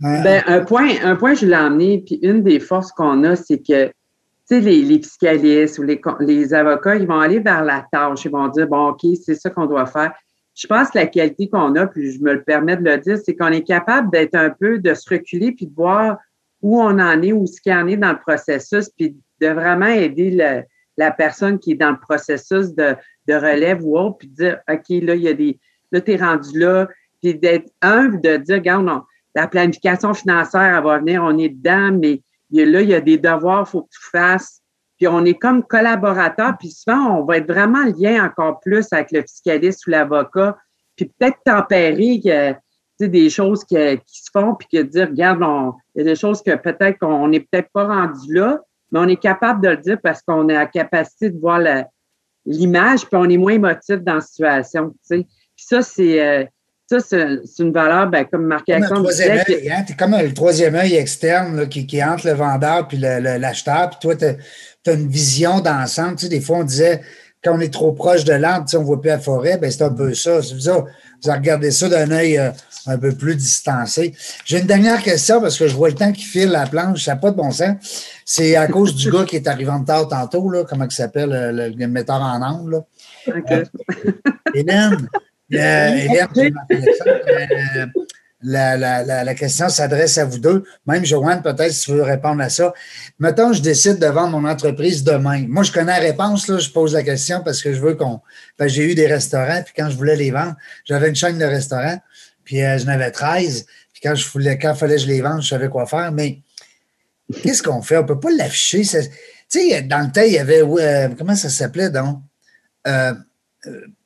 ben, un point, un point, je l'ai amené, puis une des forces qu'on a, c'est que tu sais, les, les, fiscalistes ou les, les avocats, ils vont aller vers la tâche. Ils vont dire, bon, OK, c'est ça qu'on doit faire. je pense que la qualité qu'on a, puis je me le permets de le dire, c'est qu'on est capable d'être un peu, de se reculer puis de voir où on en est, où ce qu'il en est dans le processus, puis de vraiment aider la personne qui est dans le processus de, de relève ou autre, puis de dire, OK, là, il y a des, là, tu es rendu là, puis d'être humble, de dire, regarde, non, la planification financière, elle va venir, on est dedans, mais là, il y a des devoirs, il faut que tu fasses. Puis on est comme collaborateur, puis souvent, on va être vraiment lien encore plus avec le fiscaliste ou l'avocat, puis peut-être tempérer que, des choses qui, se font, puis que dire, regarde, il y a des choses que peut-être qu'on n'est peut-être pas rendu là, mais on est capable de le dire parce qu'on a la capacité de voir l'image, puis on est moins émotif dans la situation. Puis ça, c'est euh, ça, c'est une valeur, ben, comme Marc-Alexandre disait. Hein? Tu es comme le troisième œil externe qui, qui entre le vendeur puis l'acheteur. Puis toi, tu as, une vision d'ensemble. Tu sais, des fois, on disait, quand on est trop proche de l'arbre, tu sais, on ne voit plus la forêt. Ben, c'est un peu ça. Vous, vous regardez ça d'un œil euh, un peu plus distancé. J'ai une dernière question parce que je vois le temps qui file la planche. Ça n'a pas de bon sens. C'est à cause du gars qui est arrivé en retard tantôt, là, comment il s'appelle, le, metteur en angle. Euh, Hélène, la, question s'adresse à vous deux. Même Joanne, peut-être si tu veux répondre à ça. Mettons, je décide de vendre mon entreprise demain. Moi, je connais la réponse, là, je pose la question parce que je veux qu'on. Ben, j'ai eu des restaurants, puis quand je voulais les vendre, j'avais une chaîne de restaurants, puis euh, j'en avais 13. Puis quand je voulais, quand il fallait que je les vende, je savais quoi faire. Mais qu'est-ce qu'on fait? On ne peut pas l'afficher. Tu sais, dans le temps, il y avait. Euh, comment ça s'appelait donc? Euh,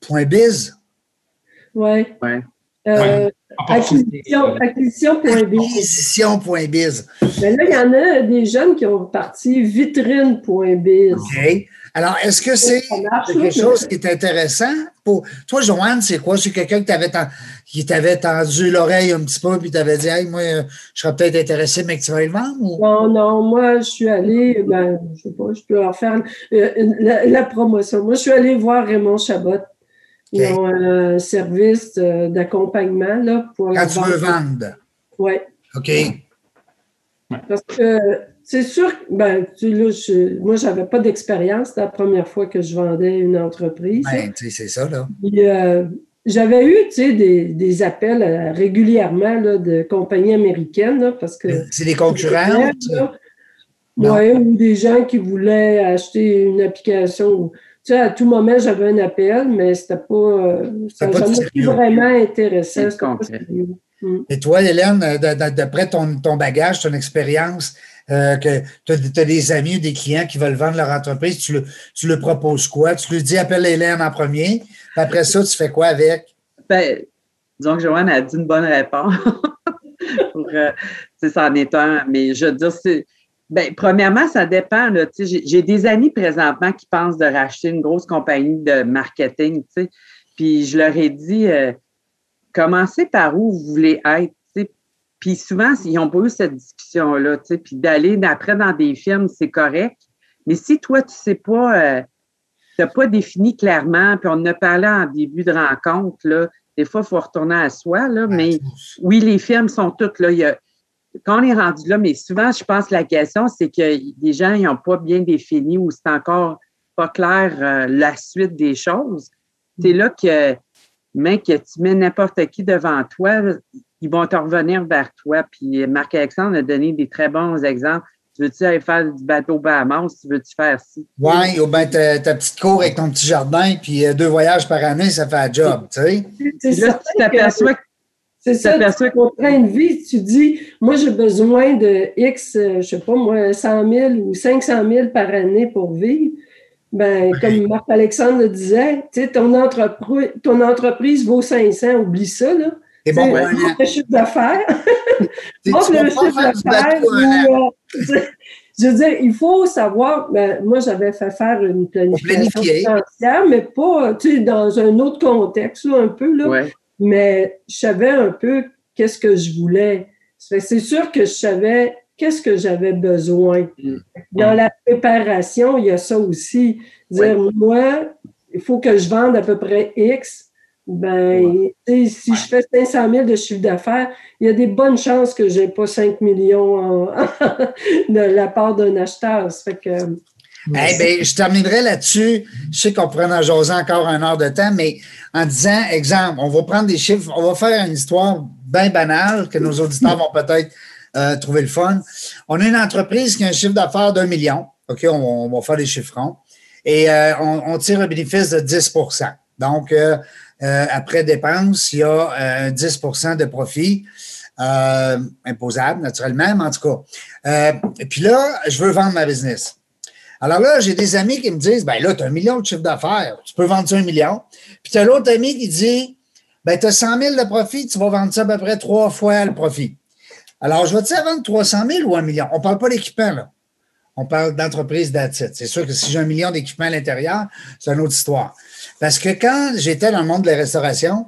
point biz. Oui. Ouais. Euh, acquisition.biz. Acquisition.biz. Mais là, il y en a des jeunes qui ont parti vitrine.biz. OK. Alors, est-ce que c'est quelque chose qui est intéressant pour toi, Joanne? C'est quoi? C'est quelqu'un qui t'avait tendu l'oreille un petit peu puis t'avait dit, hey, moi, je serais peut-être intéressé, mais que tu vas le vendre? Non, non, moi, je suis allée, ben, je sais pas, je peux en faire euh, la, la, promotion. Moi, je suis allée voir Raymond Chabot ils ont un service euh, d'accompagnement là, pour Quand tu veux vendre. Oui. OK. Parce que c'est sûr que ben, tu, là, je, moi, je n'avais pas d'expérience. C'était la première fois que je vendais une entreprise. Ben, c'est ça, là. Euh, j'avais eu des, des appels euh, régulièrement là, de compagnies américaines parce que. C'est des concurrents? Oui, ou des gens qui voulaient acheter une application sais, à tout moment, j'avais un appel, mais c'était pas, euh, ça pas vraiment intéressant. Mm. Et toi, Hélène, d'après ton, ton, bagage, ton expérience, euh, que tu as, des amis ou des clients qui veulent vendre leur entreprise, tu le, tu le proposes quoi? Tu lui dis appelle Hélène en premier, après ça, tu fais quoi avec? Ben, disons que Joanne a dit une bonne réponse. Pour, euh, ça en est un, mais je veux dire, c'est Bien, premièrement, ça dépend. J'ai des amis présentement qui pensent de racheter une grosse compagnie de marketing. Puis je leur ai dit euh, commencez par où vous voulez être. Puis souvent, ils n'ont pas eu cette discussion-là. Puis d'aller après dans des films, c'est correct. Mais si toi, tu ne sais pas, euh, tu n'as pas défini clairement, puis on en a parlé en début de rencontre, là, des fois, il faut retourner à soi, là, mais oui, les films sont toutes là. Il y a, quand on est rendu là, mais souvent, je pense que la question, c'est que les gens n'ont pas bien défini ou c'est encore pas clair euh, la suite des choses. C'est là que, mec, que tu mets n'importe qui devant toi, ils vont te revenir vers toi. Puis Marc-Alexandre a donné des très bons exemples. Tu veux-tu aller faire du bateau Bahamas? Tu veux-tu faire ci? Oui, ou bien ta, petite cour avec ton petit jardin, puis euh, deux voyages par année, ça fait un job, tu sais. Là, tu t'aperçois que c'est ça, tu train de vie, tu dis, moi, j'ai besoin de X, euh, je sais pas, moi, 100 000 ou 500 000 par année pour vivre. Ben, comme Marc-Alexandre le disait, tu sais, ton, entreprise, ton entreprise vaut 500, oublie ça, là. Et bon, ben, le chiffre d'affaires. le chiffre d'affaires. Euh, je veux dire, il faut savoir, ben, moi, j'avais fait faire une planification financière, mais pas, tu sais, dans un autre contexte, là, un peu, là mais je savais un peu qu'est-ce que je voulais. C'est sûr que je savais qu'est-ce que j'avais besoin. Mm. Dans la préparation, il y a ça aussi. Dire, moi, il faut que je vende à peu près X. Ben, si je fais 500 000 de chiffre d'affaires, il y a des bonnes chances que je n'ai pas 5 millions de la part d'un acheteur. Ça fait que ben, je terminerai là-dessus. Je sais qu'on pourrait en jaser encore un heure de temps, mais en disant, exemple, on va prendre des chiffres, on va faire une histoire bien banale que nos auditeurs vont peut-être euh, trouver le fun. On a une entreprise qui a un chiffre d'affaires d'un million. OK, on, va faire des chiffrons. Et euh, on, tire un bénéfice de 10% Donc, euh, après dépense, il y a 10% de profit. imposable, naturellement, mais en tout cas. et puis là, je veux vendre ma business. Alors là, j'ai des amis qui me disent, ben là, tu as un million de chiffre d'affaires, tu peux vendre ça un million. Puis tu as l'autre ami qui dit, ben tu as 100 000 de profit, tu vas vendre ça à peu près trois fois le profit. Alors, je vais te dire vendre 300 000 ou un million? On ne parle pas d'équipement, là. On parle d'entreprise d'attitude. C'est sûr que si j'ai un million d'équipements à l'intérieur, c'est une autre histoire. Parce que quand j'étais dans le monde de la restauration,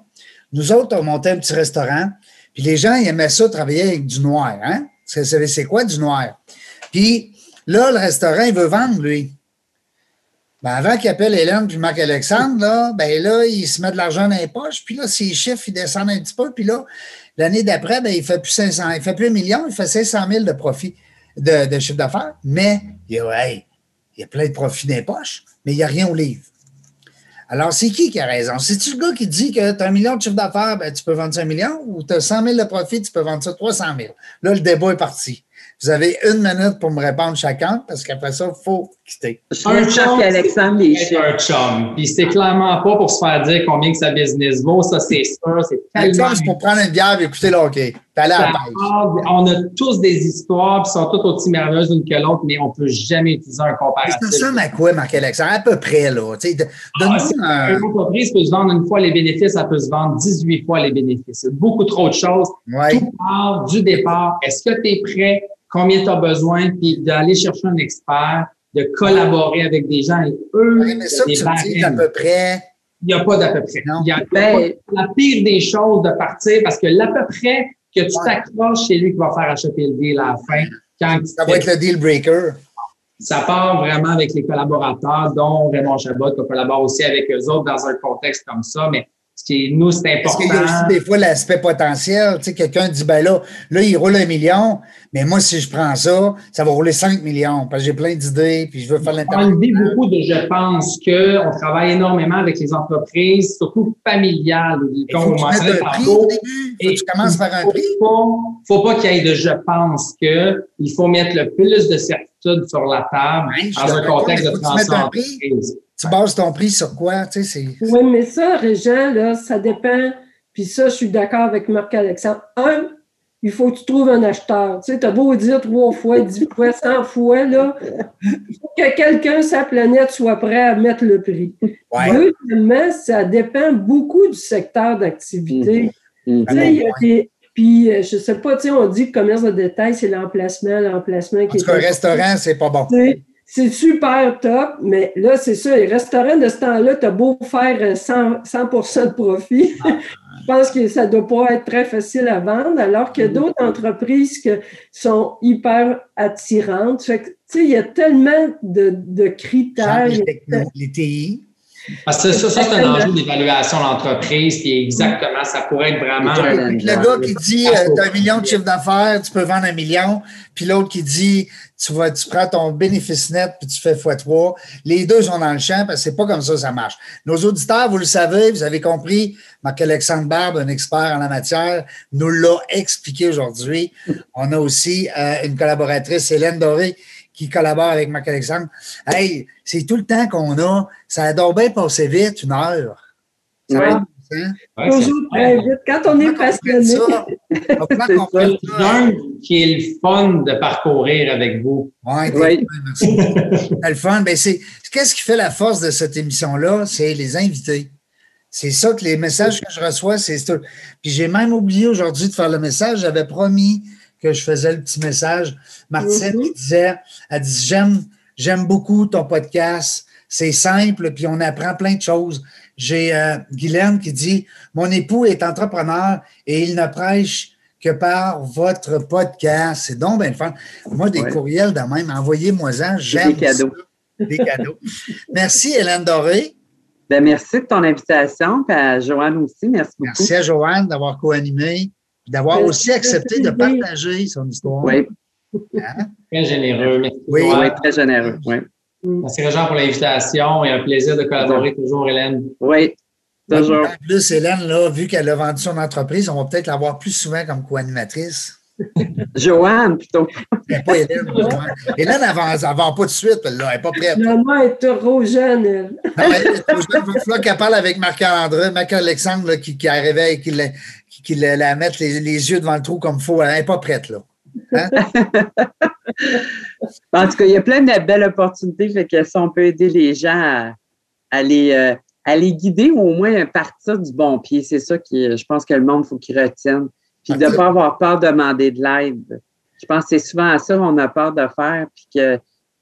nous autres, on montait un petit restaurant, puis les gens, ils aimaient ça travailler avec du noir. Hein? C'est quoi du noir? Puis Là, le restaurant, il veut vendre, lui. Ben, avant qu'il appelle Hélène puis Marc-Alexandre, là, ben là, il se met de l'argent dans les poches, puis là, ses chiffres, ils descendent un petit peu, puis là, l'année d'après, ben, il fait plus 500, il fait plus un million, il fait 500 000 de profit, de, chiffre d'affaires, mais il y, a, plein de profits dans les poches, mais il n'y a rien au livre. Alors, c'est qui qui a raison? C'est-tu le gars qui dit que tu as un million de chiffre d'affaires, ben, tu peux vendre ça un million, ou tu as 100 000 de profit, tu peux vendre ça 300 000? Là, le débat est parti. Vous avez une minute pour me répondre chacun, parce qu'après ça, il faut quitter. Un chum, Alexandre c'est un chum. Puis c'est clairement pas pour se faire dire combien que sa business vaut. Ça, c'est sûr. C'est tellement... c'est pour prendre une bière et écouter le hockey. À la on a tous des histoires, qui sont toutes aussi merveilleuses l'une que l'autre, mais on peut jamais utiliser un comparatif. C'est ça, à quoi, Marc-Alexandre? À peu près, là. Ah, Une entreprise peut se vendre une fois les bénéfices, elle peut se vendre 18 fois les bénéfices. Beaucoup trop de choses. Tout part du départ. Est-ce que tu es prêt? combien tu as besoin, puis d'aller chercher un expert, de collaborer avec des gens. Et eux, oui, mais ça, tu à peu près. Il n'y a pas d'à peu près. Il y a ben, la pire des choses de partir parce que l'à peu près que tu t'accroches, c'est lui qui va faire acheter le deal à la fin. Quand ça va être le deal breaker. Ça part vraiment avec les collaborateurs, dont Raymond Chabot, qui collabore aussi avec eux autres dans un contexte comme ça. Mais nous, c'est important. Parce qu'il y a aussi des fois l'aspect potentiel. Tu sais, quelqu'un dit, ben là, là, il roule un million, mais moi, si je prends ça, ça va rouler 5 millions parce que j'ai plein d'idées, puis je veux faire l'intervention. On dit beaucoup de je pense qu'on travaille énormément avec les entreprises, surtout familiales. Il faut que tu un prix au début. Faut que tu commences par un prix. Il ne faut pas qu'il y ait de je pense que. Il faut mettre le plus de certitude sur la table dans un contexte de transformation tu bases ton prix sur quoi? Tu sais, oui, mais ça, Régent, là, ça dépend. Puis ça, je suis d'accord avec Marc-Alexandre. Un, il faut que tu trouves un acheteur. Tu sais, tu as beau dire trois fois, dix fois, cent fois, là, il faut que quelqu'un, sa planète, soit prêt à mettre le prix. Deuxièmement, ça dépend beaucoup du secteur d'activité. Mm-hmm. Tu sais, il y a des, puis, euh, je ne sais pas, tu sais, on dit que commerce de détail, c'est l'emplacement, l'emplacement qui est. Parce restaurant, c'est pas bon c'est super top, mais là, c'est ça, les restaurants de ce temps-là, tu as beau faire 100, 100 de profit. Je pense que ça ne doit pas être très facile à vendre, alors qu'il y a mm-hmm. d'autres entreprises qui sont hyper attirantes. Fait que, tu sais, il y a tellement de, de critères. Les TI. Parce que ça, ça c'est un enjeu d'évaluation d'entreprise, puis exactement, ça pourrait être vraiment. Le gars qui dit euh, tu as un million de chiffre d'affaires, tu peux vendre un million, puis l'autre qui dit tu vas, tu prends ton bénéfice net puis tu fais x3. Les deux sont dans le champ parce que c'est pas comme ça ça marche. Nos auditeurs, vous le savez, vous avez compris, Marc-Alexandre Barbe, un expert en la matière, nous l'a expliqué aujourd'hui. On a aussi euh, une collaboratrice, Hélène Doré, qui collabore avec Marc-Alexandre. Hey, c'est tout le temps qu'on a. Ça doit bien passer vite, une heure. Oui. Toujours très vite. Quand on est passionné. C'est un qui est le fun de parcourir avec vous. Ouais, oui, merci. c'est le fun. Ben, c'est, qu'est-ce qui fait la force de cette émission-là? C'est les invités. C'est ça que les messages que je reçois, c'est ça. Puis j'ai même oublié aujourd'hui de faire le message. J'avais promis que je faisais le petit message. Martine qui disait, elle dit, j'aime, j'aime beaucoup ton podcast. C'est simple, puis on apprend plein de choses. J'ai euh, Guylaine qui dit, mon époux est entrepreneur et il ne prêche que par votre podcast. C'est donc bien fun. Moi, des courriels de même, envoyez-moi-en. J'aime Des cadeaux. Des cadeaux. Merci, Hélène Doré. Ben, merci de ton invitation, puis à Joanne aussi. Merci beaucoup. Merci à Joanne d'avoir co-animé d'avoir aussi accepté de partager son histoire. Oui. Hein? Très généreux. Oui, très généreux. Oui. Mm. Merci, Réjean, pour l'invitation et un plaisir de collaborer toujours, Hélène. Oui, toujours. En plus, Hélène, là, vu qu'elle a vendu son entreprise, on va peut-être la voir plus souvent comme co-animatrice. Joanne, plutôt. pas Hélène. Hélène, elle ne vend pas de suite, elle n'est pas prête. Maman est trop jeune, elle. Non, elle est trop jeune. Il va qu'elle parle avec Marc-André, Marc-Alexandre, qui, qui arrivait et qui, la, qui la, mette les, les, yeux devant le trou comme il faut. Elle n'est pas prête, là. Hein? en tout cas, il y a plein de belles opportunités. Fait que si on peut aider les gens à, les, euh, à les guider ou au moins partir du bon pied, c'est ça qui, je pense que le monde, faut qu'il retienne. Puis de ne pas avoir peur de demander de l'aide. Je pense que c'est souvent à ça qu'on a peur de faire, puis que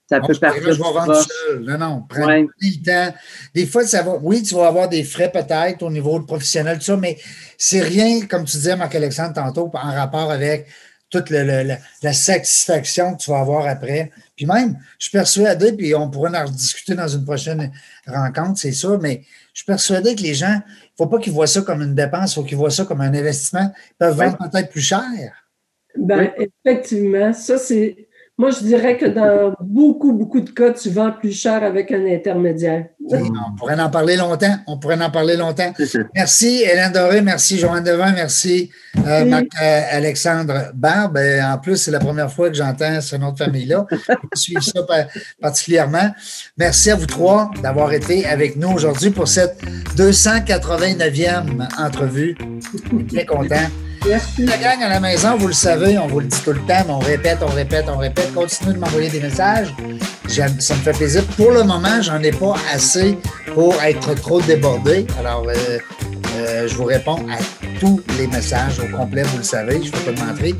ça peut partir. Je vais vendre seul. Non, non, prends le temps. Des fois, ça va. Oui, tu vas avoir des frais peut-être au niveau professionnel, tout ça, mais c'est rien, comme tu disais, Marc-Alexandre, tantôt, en rapport avec toute la satisfaction que tu vas avoir après. Puis même, je suis persuadé, puis on pourrait en discuter dans une prochaine rencontre, c'est sûr, mais je suis persuadé que les gens, faut pas qu'ils voient ça comme une dépense, il faut qu'ils voient ça comme un investissement. Ils peuvent vendre peut-être plus cher. Ben, effectivement, ça, c'est moi, je dirais que dans beaucoup, beaucoup de cas, tu vends plus cher avec un intermédiaire. On pourrait en parler longtemps. On pourrait en parler longtemps. Merci, Hélène Doré. Merci, Joanne Devin. Merci, euh, Marc-Alexandre euh, Barbe. En plus, c'est la première fois que j'entends ce nom de famille-là. Je suis ça particulièrement. Merci à vous trois d'avoir été avec nous aujourd'hui pour cette 289e entrevue. Très content. Merci. La gang à la maison, vous le savez, on vous le dit tout le temps, mais on répète, on répète, on répète. Continuez de m'envoyer des messages. Ça me fait plaisir. Pour le moment, j'en ai pas assez pour être trop débordé. Alors, euh, euh, je vous réponds à tous les messages au complet, vous le savez, je ne vais pas montrer.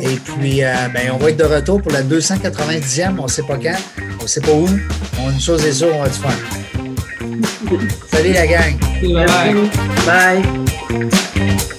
Et puis, euh, ben, on va être de retour pour la 290e, on ne sait pas quand, on ne sait pas où. On, une chose est sûre, on va du fun. Salut la gang. Bye. Bye.